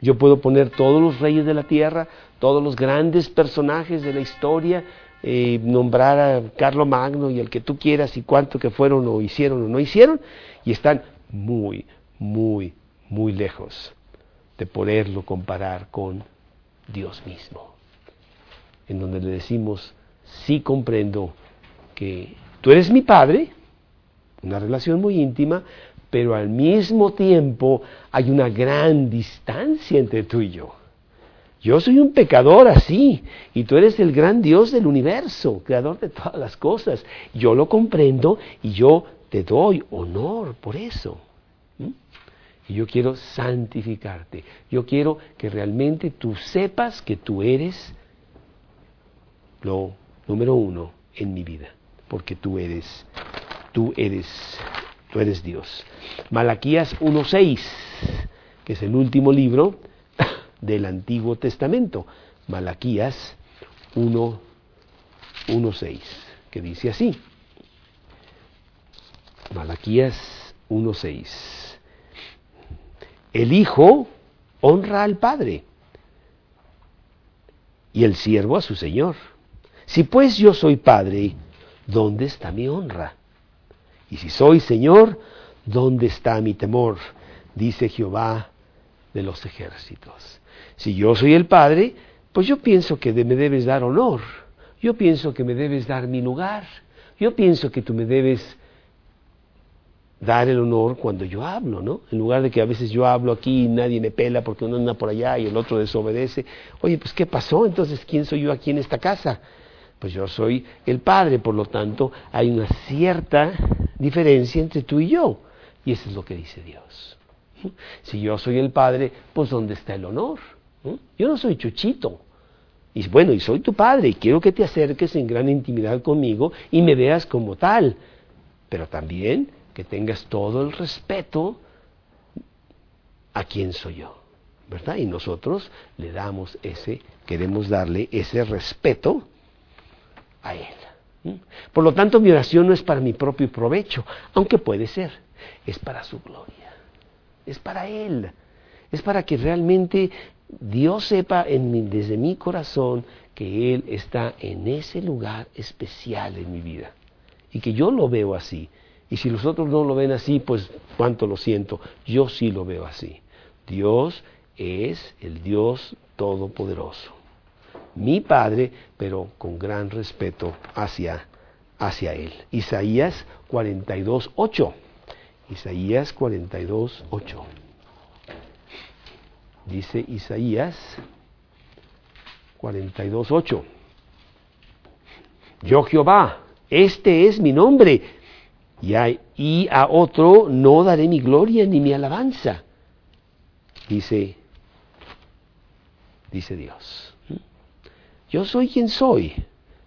Yo puedo poner todos los reyes de la tierra, todos los grandes personajes de la historia, eh, nombrar a Carlo Magno y el que tú quieras y cuánto que fueron o hicieron o no hicieron, y están muy, muy, muy lejos de poderlo comparar con Dios mismo, en donde le decimos, sí comprendo que tú eres mi Padre, una relación muy íntima, pero al mismo tiempo hay una gran distancia entre tú y yo. Yo soy un pecador así, y tú eres el gran Dios del universo, creador de todas las cosas. Yo lo comprendo y yo te doy honor por eso. Y yo quiero santificarte. Yo quiero que realmente tú sepas que tú eres lo número uno en mi vida, porque tú eres, tú eres tú eres Dios. Malaquías 1.6, que es el último libro del Antiguo Testamento. Malaquías 1.6, que dice así. Malaquías 1.6. El Hijo honra al Padre y el siervo a su Señor. Si pues yo soy Padre, ¿dónde está mi honra? Y si soy Señor, ¿dónde está mi temor? Dice Jehová de los ejércitos. Si yo soy el Padre, pues yo pienso que me debes dar honor. Yo pienso que me debes dar mi lugar. Yo pienso que tú me debes dar el honor cuando yo hablo, ¿no? En lugar de que a veces yo hablo aquí y nadie me pela porque uno anda por allá y el otro desobedece. Oye, pues ¿qué pasó? Entonces, ¿quién soy yo aquí en esta casa? Pues yo soy el Padre, por lo tanto, hay una cierta diferencia entre tú y yo. Y eso es lo que dice Dios. Si yo soy el Padre, pues ¿dónde está el honor? Yo no soy Chuchito. Y bueno, y soy tu Padre, y quiero que te acerques en gran intimidad conmigo y me veas como tal. Pero también que tengas todo el respeto a quién soy yo. ¿Verdad? Y nosotros le damos ese, queremos darle ese respeto a Él. Por lo tanto, mi oración no es para mi propio provecho, aunque puede ser, es para su gloria, es para Él, es para que realmente Dios sepa desde mi corazón que Él está en ese lugar especial en mi vida y que yo lo veo así. Y si los otros no lo ven así, pues cuánto lo siento, yo sí lo veo así. Dios es el Dios Todopoderoso mi Padre, pero con gran respeto hacia, hacia Él. Isaías 42, 8. Isaías 42, 8. Dice Isaías 42, 8. Yo Jehová, este es mi nombre, y a, y a otro no daré mi gloria ni mi alabanza. Dice, dice Dios. Yo soy quien soy.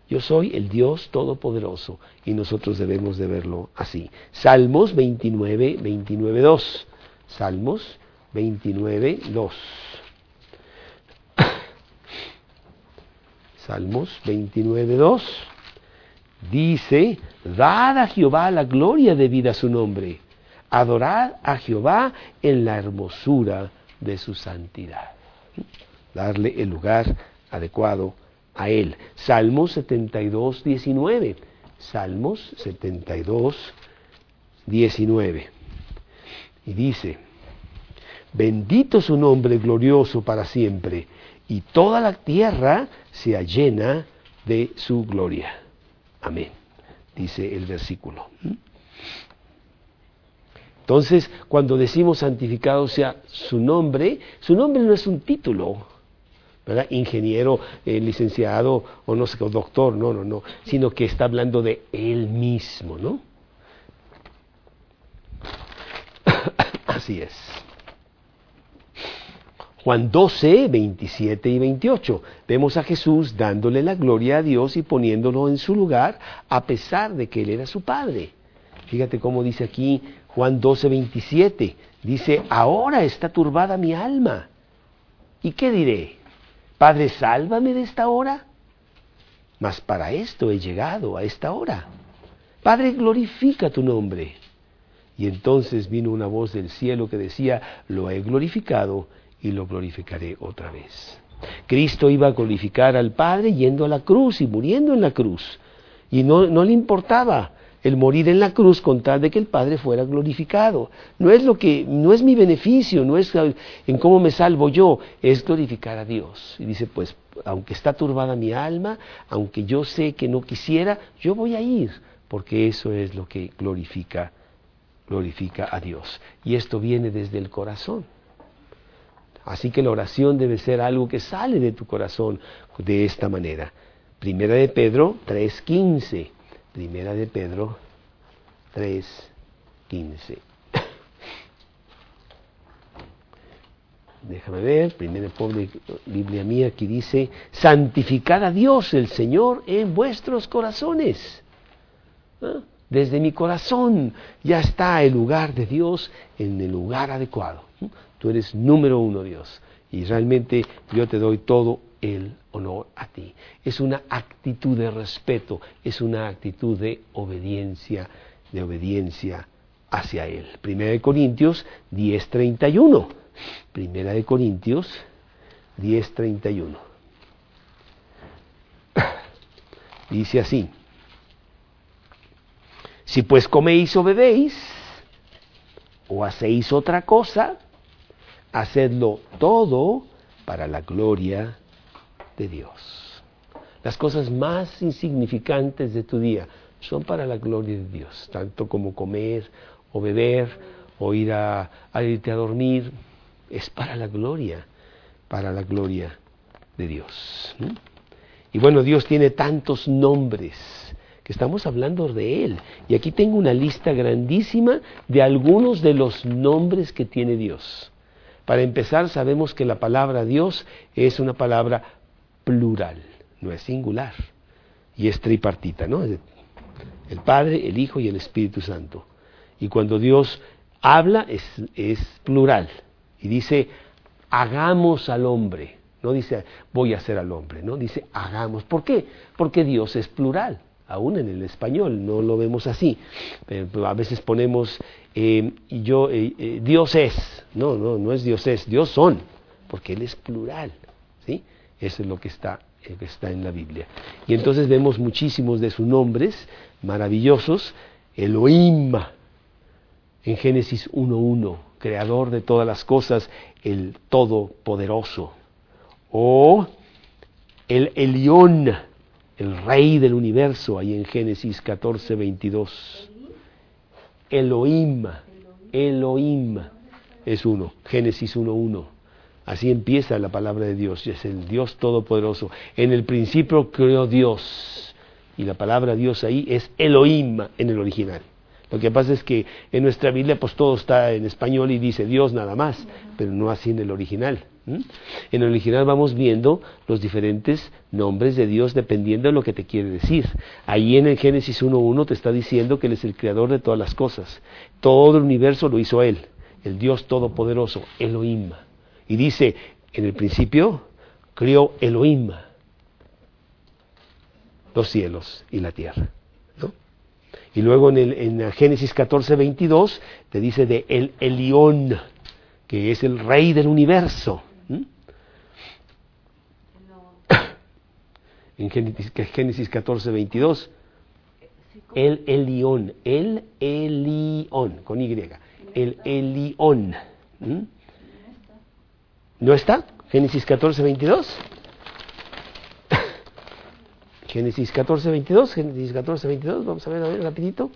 Yo soy el Dios Todopoderoso y nosotros debemos de verlo así. Salmos 29, 29, 2. Salmos 29, 2. Salmos 29, 2. Dice, dad a Jehová la gloria debida a su nombre. Adorad a Jehová en la hermosura de su santidad. Darle el lugar adecuado a Él. Salmos 72, 19. Salmos 72, 19. Y dice, bendito su nombre glorioso para siempre, y toda la tierra sea llena de su gloria. Amén, dice el versículo. Entonces, cuando decimos santificado sea su nombre, su nombre no es un título, ¿verdad? Ingeniero, eh, licenciado o no sé, doctor, no, no, no, sino que está hablando de él mismo, ¿no? Así es. Juan 12, 27 y 28. Vemos a Jesús dándole la gloria a Dios y poniéndolo en su lugar a pesar de que Él era su Padre. Fíjate cómo dice aquí Juan 12, 27. Dice, ahora está turbada mi alma. ¿Y qué diré? Padre, sálvame de esta hora. Mas para esto he llegado a esta hora. Padre, glorifica tu nombre. Y entonces vino una voz del cielo que decía, lo he glorificado y lo glorificaré otra vez. Cristo iba a glorificar al Padre yendo a la cruz y muriendo en la cruz. Y no, no le importaba el morir en la cruz con tal de que el Padre fuera glorificado. No es lo que, no es mi beneficio, no es en cómo me salvo yo, es glorificar a Dios. Y dice, pues, aunque está turbada mi alma, aunque yo sé que no quisiera, yo voy a ir, porque eso es lo que glorifica, glorifica a Dios. Y esto viene desde el corazón. Así que la oración debe ser algo que sale de tu corazón de esta manera. Primera de Pedro 3.15. Primera de Pedro 3.15. Déjame ver, primera pobre Biblia mía que dice, santificad a Dios el Señor en vuestros corazones. ¿Ah? Desde mi corazón ya está el lugar de Dios en el lugar adecuado. Tú eres número uno, Dios. Y realmente yo te doy todo el honor a ti. Es una actitud de respeto, es una actitud de obediencia, de obediencia hacia Él. Primera de Corintios 10.31. Primera de Corintios 10.31. Dice así. Si pues coméis o bebéis, o hacéis otra cosa, hacedlo todo para la gloria de Dios. Las cosas más insignificantes de tu día son para la gloria de Dios, tanto como comer o beber o ir a, irte a dormir, es para la gloria, para la gloria de Dios. Y bueno, Dios tiene tantos nombres que estamos hablando de Él. Y aquí tengo una lista grandísima de algunos de los nombres que tiene Dios. Para empezar, sabemos que la palabra Dios es una palabra plural, no es singular. Y es tripartita, ¿no? El Padre, el Hijo y el Espíritu Santo. Y cuando Dios habla es, es plural. Y dice, hagamos al hombre. No dice, voy a hacer al hombre, no, dice, hagamos. ¿Por qué? Porque Dios es plural aún en el español, no lo vemos así. a veces ponemos eh, yo, eh, eh, Dios es, no, no, no es Dios es, Dios son, porque Él es plural, ¿sí? Eso es lo que está, que está en la Biblia. Y entonces vemos muchísimos de sus nombres maravillosos, Elohim, en Génesis 1.1, creador de todas las cosas, el Todopoderoso, o el Elión, el rey del universo, ahí en Génesis 14, 22. Elohim, Elohim es uno, Génesis 1, 1. Así empieza la palabra de Dios, y es el Dios Todopoderoso. En el principio creó Dios, y la palabra Dios ahí es Elohim en el original. Lo que pasa es que en nuestra Biblia pues todo está en español y dice Dios nada más, pero no así en el original. En el original vamos viendo los diferentes nombres de Dios dependiendo de lo que te quiere decir. Ahí en el Génesis 1.1 te está diciendo que Él es el creador de todas las cosas. Todo el universo lo hizo Él, el Dios Todopoderoso, Elohim. Y dice, en el principio crió Elohim los cielos y la tierra. Y luego en, el, en Génesis 14.22 te dice de el Elión, que es el rey del universo. en Génesis, 14, 22, el Elión, el Elión, con Y, el Elión. ¿No está? Génesis 14, 22. Génesis 14, 22, Génesis 14, 22, vamos a ver, a ver, rapidito.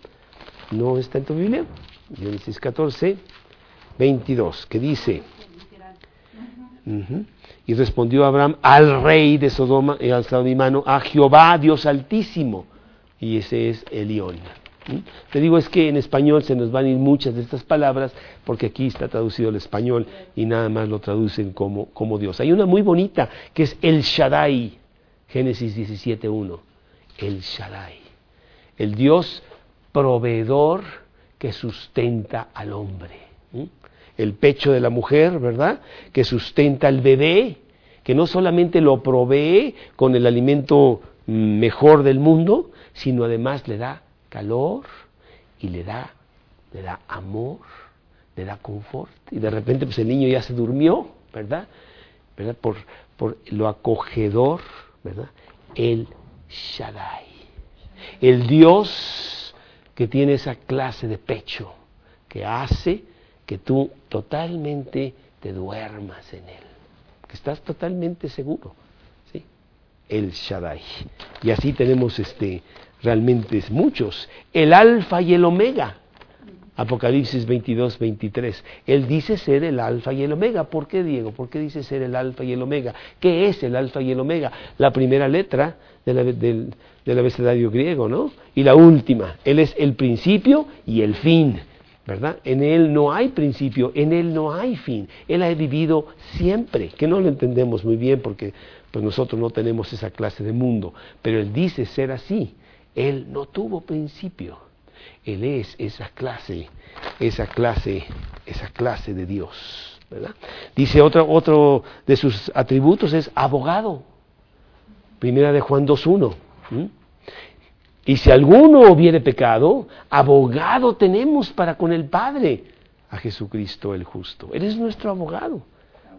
No está en tu Biblia. Génesis 14, 22, que dice... Y respondió Abraham al rey de Sodoma y al mano, a Jehová Dios Altísimo. Y ese es Elión. ¿Mm? Te digo, es que en español se nos van a ir muchas de estas palabras porque aquí está traducido el español y nada más lo traducen como, como Dios. Hay una muy bonita que es El Shaddai, Génesis 17.1. El Shaddai. El Dios proveedor que sustenta al hombre. ¿Mm? el pecho de la mujer, ¿verdad? Que sustenta al bebé, que no solamente lo provee con el alimento mejor del mundo, sino además le da calor y le da, le da amor, le da confort. Y de repente pues el niño ya se durmió, ¿verdad? ¿verdad? Por, por lo acogedor, ¿verdad? El Shaddai. El Dios que tiene esa clase de pecho que hace que tú totalmente te duermas en él, que estás totalmente seguro, ¿sí? El Shaddai. Y así tenemos este realmente muchos, el alfa y el omega. Apocalipsis 22, 23. Él dice ser el alfa y el omega. ¿Por qué, Diego? ¿Por qué dice ser el alfa y el omega? ¿Qué es el alfa y el omega? La primera letra del, del abecedario griego, ¿no? Y la última. Él es el principio y el fin. ¿verdad? En Él no hay principio, en Él no hay fin. Él ha vivido siempre, que no lo entendemos muy bien porque pues nosotros no tenemos esa clase de mundo, pero Él dice ser así. Él no tuvo principio. Él es esa clase, esa clase, esa clase de Dios. ¿verdad? Dice otro, otro de sus atributos es abogado. Primera de Juan 2.1. Y si alguno hubiere pecado, abogado tenemos para con el Padre, a Jesucristo el justo. Él es nuestro abogado.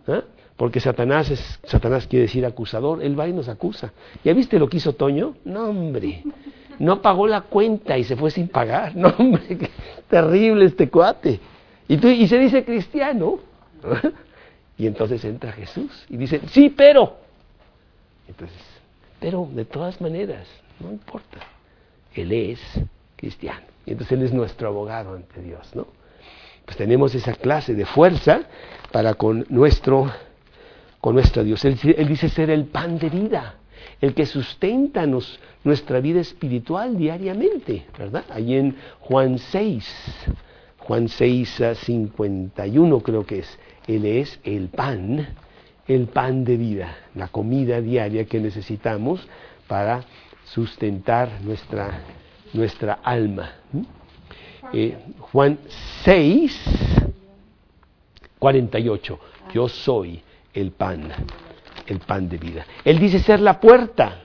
¿eh? Porque Satanás, es, Satanás quiere decir acusador, él va y nos acusa. ¿Ya viste lo que hizo Toño? No, hombre. No pagó la cuenta y se fue sin pagar. No, hombre, qué terrible este cuate. Y, tú, y se dice cristiano. y entonces entra Jesús y dice, sí, pero. Entonces, pero de todas maneras, no importa. Él es cristiano. Y entonces Él es nuestro abogado ante Dios, ¿no? Pues tenemos esa clase de fuerza para con nuestro, con nuestro Dios. Él, dice ser el pan de vida, el que sustenta nuestra vida espiritual diariamente, ¿verdad? Ahí en Juan 6, Juan 6 a 51 creo que es, Él es el pan, el pan de vida, la comida diaria que necesitamos para sustentar nuestra, nuestra alma. Eh, Juan 6, 48. Yo soy el pan, el pan de vida. Él dice ser la puerta.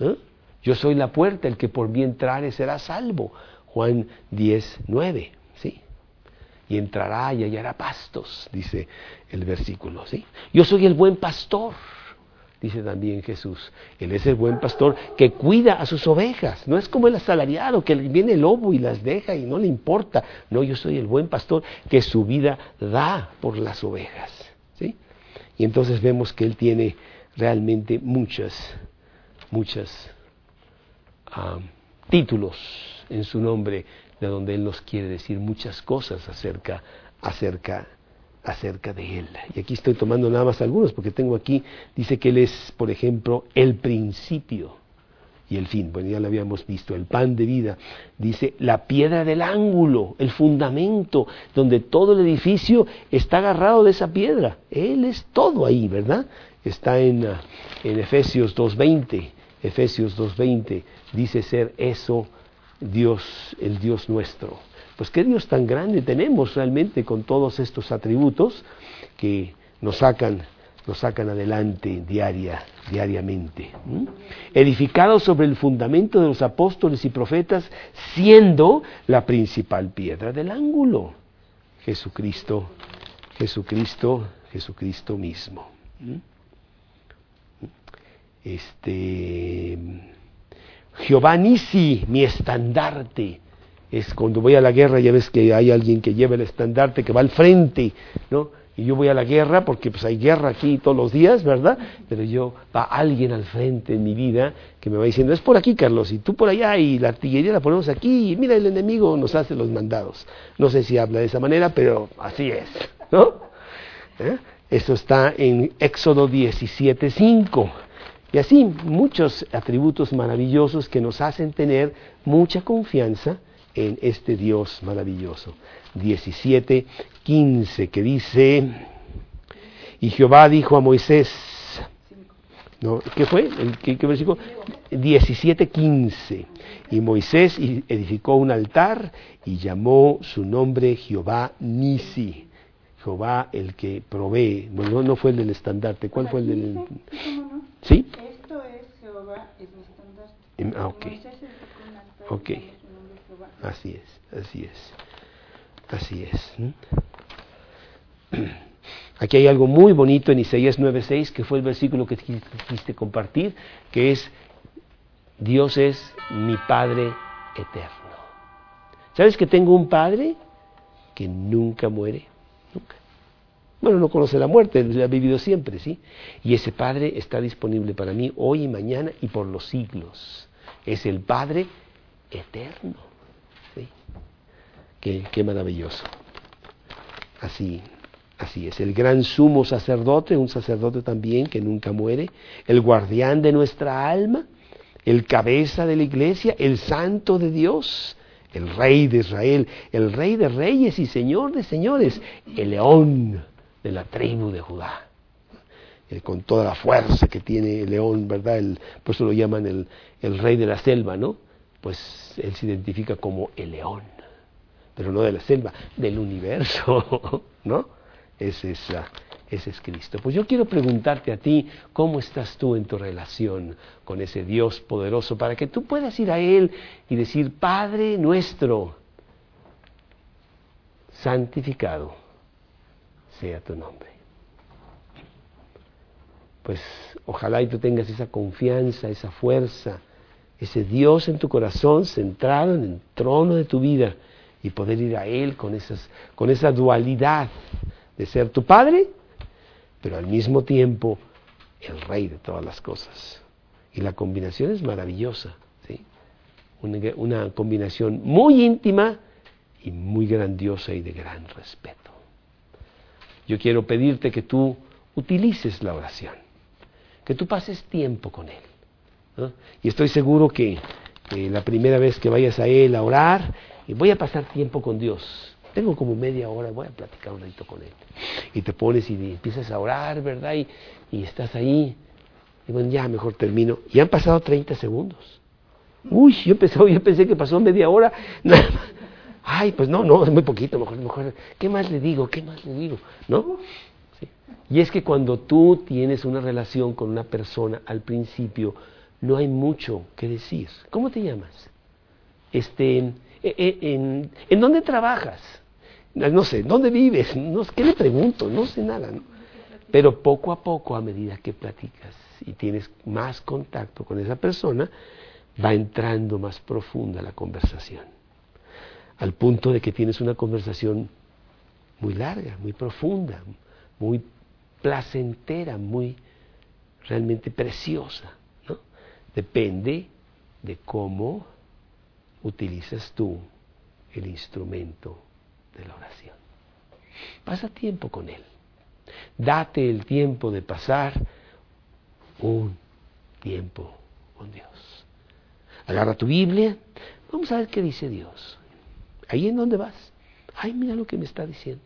¿eh? Yo soy la puerta, el que por mí entrare será salvo. Juan 10, 9. ¿sí? Y entrará y hallará pastos, dice el versículo. ¿sí? Yo soy el buen pastor dice también Jesús. Él es el buen pastor que cuida a sus ovejas. No es como el asalariado que viene el lobo y las deja y no le importa. No, yo soy el buen pastor que su vida da por las ovejas. ¿sí? Y entonces vemos que Él tiene realmente muchas, muchas ah, títulos en su nombre de donde Él nos quiere decir muchas cosas acerca, acerca acerca de Él. Y aquí estoy tomando nada más algunos, porque tengo aquí, dice que Él es, por ejemplo, el principio y el fin. Bueno, ya lo habíamos visto, el pan de vida. Dice la piedra del ángulo, el fundamento, donde todo el edificio está agarrado de esa piedra. Él es todo ahí, ¿verdad? Está en, ah, en Efesios 2.20. Efesios 2.20 dice ser eso Dios, el Dios nuestro. Pues qué Dios tan grande tenemos realmente con todos estos atributos que nos sacan, nos sacan adelante diaria, diariamente. Edificado sobre el fundamento de los apóstoles y profetas, siendo la principal piedra del ángulo. Jesucristo, Jesucristo, Jesucristo mismo. Este Jehová Nisi, mi estandarte es cuando voy a la guerra, ya ves que hay alguien que lleva el estandarte, que va al frente, ¿no? Y yo voy a la guerra porque pues hay guerra aquí todos los días, ¿verdad? Pero yo va alguien al frente en mi vida que me va diciendo, es por aquí, Carlos, y tú por allá, y la artillería la ponemos aquí, y mira, el enemigo nos hace los mandados. No sé si habla de esa manera, pero así es, ¿no? ¿Eh? Eso está en Éxodo 17.5. Y así muchos atributos maravillosos que nos hacen tener mucha confianza en este Dios maravilloso. 17, 15, que dice, y Jehová dijo a Moisés, ¿no? ¿qué fue? ¿El, qué, qué versículo? 17, 15, y Moisés edificó un altar y llamó su nombre Jehová Nisi. Jehová el que provee, bueno, no fue el del estandarte, ¿cuál fue el del...? ¿Sí? Esto es Jehová, es mi estandarte. Em, ah, ok. Ok. Así es, así es, así es. Aquí hay algo muy bonito en Isaías 9:6, que fue el versículo que quisiste compartir, que es, Dios es mi Padre eterno. ¿Sabes que tengo un Padre que nunca muere? Nunca. Bueno, no conoce la muerte, ha vivido siempre, ¿sí? Y ese Padre está disponible para mí hoy y mañana y por los siglos. Es el Padre eterno. ¿Sí? Qué, qué maravilloso. Así, así es. El gran sumo sacerdote, un sacerdote también que nunca muere, el guardián de nuestra alma, el cabeza de la iglesia, el santo de Dios, el rey de Israel, el rey de reyes y señor de señores, el león de la tribu de Judá. Con toda la fuerza que tiene el león, ¿verdad? El, por eso lo llaman el, el rey de la selva, ¿no? Pues él se identifica como el león, pero no de la selva, del universo, ¿no? Ese es, ese es Cristo. Pues yo quiero preguntarte a ti, ¿cómo estás tú en tu relación con ese Dios poderoso para que tú puedas ir a Él y decir, Padre nuestro, santificado sea tu nombre. Pues ojalá y tú tengas esa confianza, esa fuerza, ese Dios en tu corazón centrado en el trono de tu vida y poder ir a Él con, esas, con esa dualidad de ser tu Padre, pero al mismo tiempo el Rey de todas las cosas. Y la combinación es maravillosa, ¿sí? una, una combinación muy íntima y muy grandiosa y de gran respeto yo quiero pedirte que tú utilices la oración, que tú pases tiempo con Él. Y estoy seguro que, la primera vez que vayas a Él a orar, y voy a pasar tiempo con Dios. Tengo como media hora, voy a platicar un ratito con Él. Y te pones y empiezas a orar, ¿verdad? Y, y estás ahí. Y bueno, ya mejor termino. Y han pasado 30 segundos. Uy, yo pensé, yo pensé que pasó media hora. Ay, pues no, no, es muy poquito, mejor, mejor, ¿qué más le digo? ¿Qué más le digo? ¿No? Y es que cuando tú tienes una relación con una persona al principio, no hay mucho que decir. ¿Cómo te llamas? Este, en, en, en dónde trabajas? No sé, ¿dónde vives? No, ¿Qué le pregunto? No sé nada. ¿no? Pero poco a poco, a medida que platicas y tienes más contacto con esa persona, va entrando más profunda la conversación al punto de que tienes una conversación muy larga, muy profunda, muy placentera, muy realmente preciosa. Depende de cómo utilizas tú el instrumento de la oración. Pasa tiempo con Él. Date el tiempo de pasar un tiempo con Dios. Agarra tu Biblia, vamos a ver qué dice Dios. Ahí en donde vas. Ay, mira lo que me está diciendo.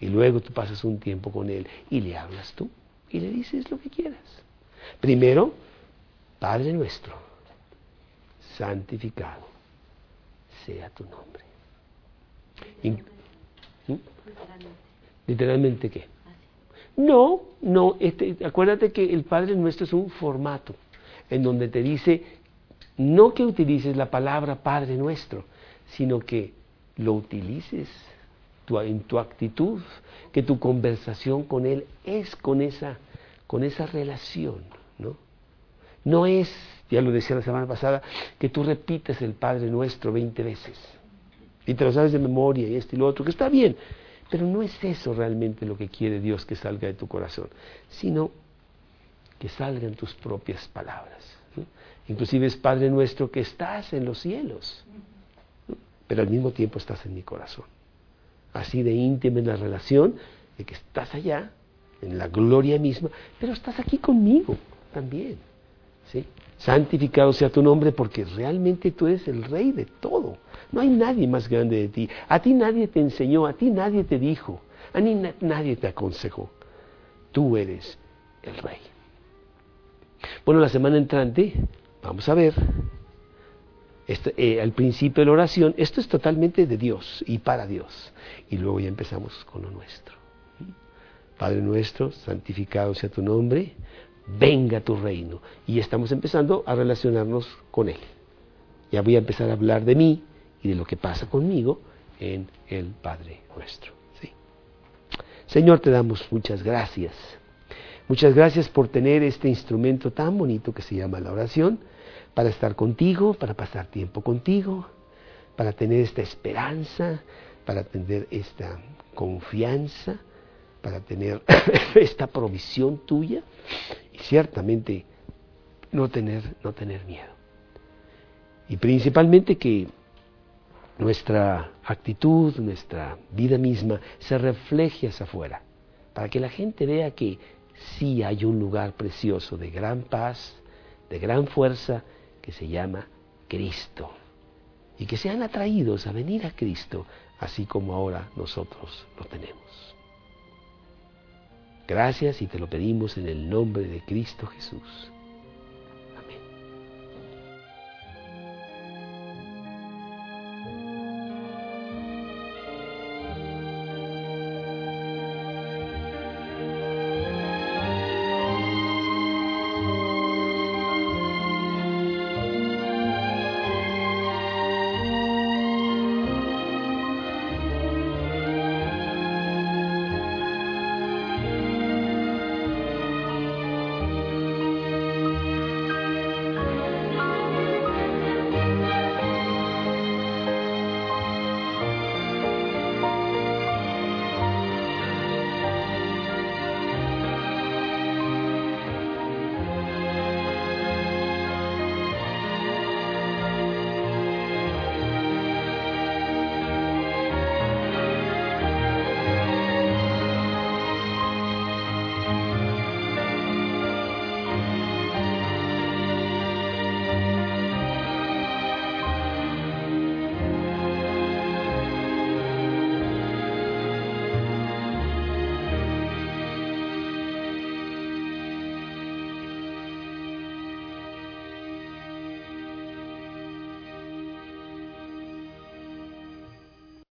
Y luego tú pasas un tiempo con él y le hablas tú y le dices lo que quieras. Primero, Padre nuestro, santificado sea tu nombre. ¿Mm? Literalmente qué? No, no, este, acuérdate que el Padre nuestro es un formato en donde te dice no que utilices la palabra Padre nuestro, sino que lo utilices en tu actitud, que tu conversación con Él es con esa, con esa relación, ¿no? No es, ya lo decía la semana pasada, que tú repites el Padre Nuestro 20 veces y te lo sabes de memoria y esto y lo otro, que está bien, pero no es eso realmente lo que quiere Dios que salga de tu corazón, sino que salgan tus propias palabras. Inclusive es Padre Nuestro que estás en los cielos pero al mismo tiempo estás en mi corazón. Así de íntima en la relación de que estás allá, en la gloria misma, pero estás aquí conmigo también. Santificado sea tu nombre porque realmente tú eres el rey de todo. No hay nadie más grande de ti. A ti nadie te enseñó, a ti nadie te dijo, a ti nadie te aconsejó. Tú eres el rey. Bueno, la semana entrante vamos a ver este, eh, al principio de la oración, esto es totalmente de Dios y para Dios. Y luego ya empezamos con lo nuestro. Padre nuestro, santificado sea tu nombre, venga tu reino. Y estamos empezando a relacionarnos con Él. Ya voy a empezar a hablar de mí y de lo que pasa conmigo en el Padre nuestro. Señor, te damos muchas gracias. Muchas gracias por tener este instrumento tan bonito que se llama la oración para estar contigo, para pasar tiempo contigo, para tener esta esperanza, para tener esta confianza, para tener esta provisión tuya y ciertamente no tener, no tener miedo. Y principalmente que nuestra actitud, nuestra vida misma se refleje hacia afuera, para que la gente vea que sí hay un lugar precioso de gran paz, de gran fuerza, que se llama Cristo. Y que sean atraídos a venir a Cristo, así como ahora nosotros lo tenemos. Gracias y te lo pedimos en el nombre de Cristo Jesús.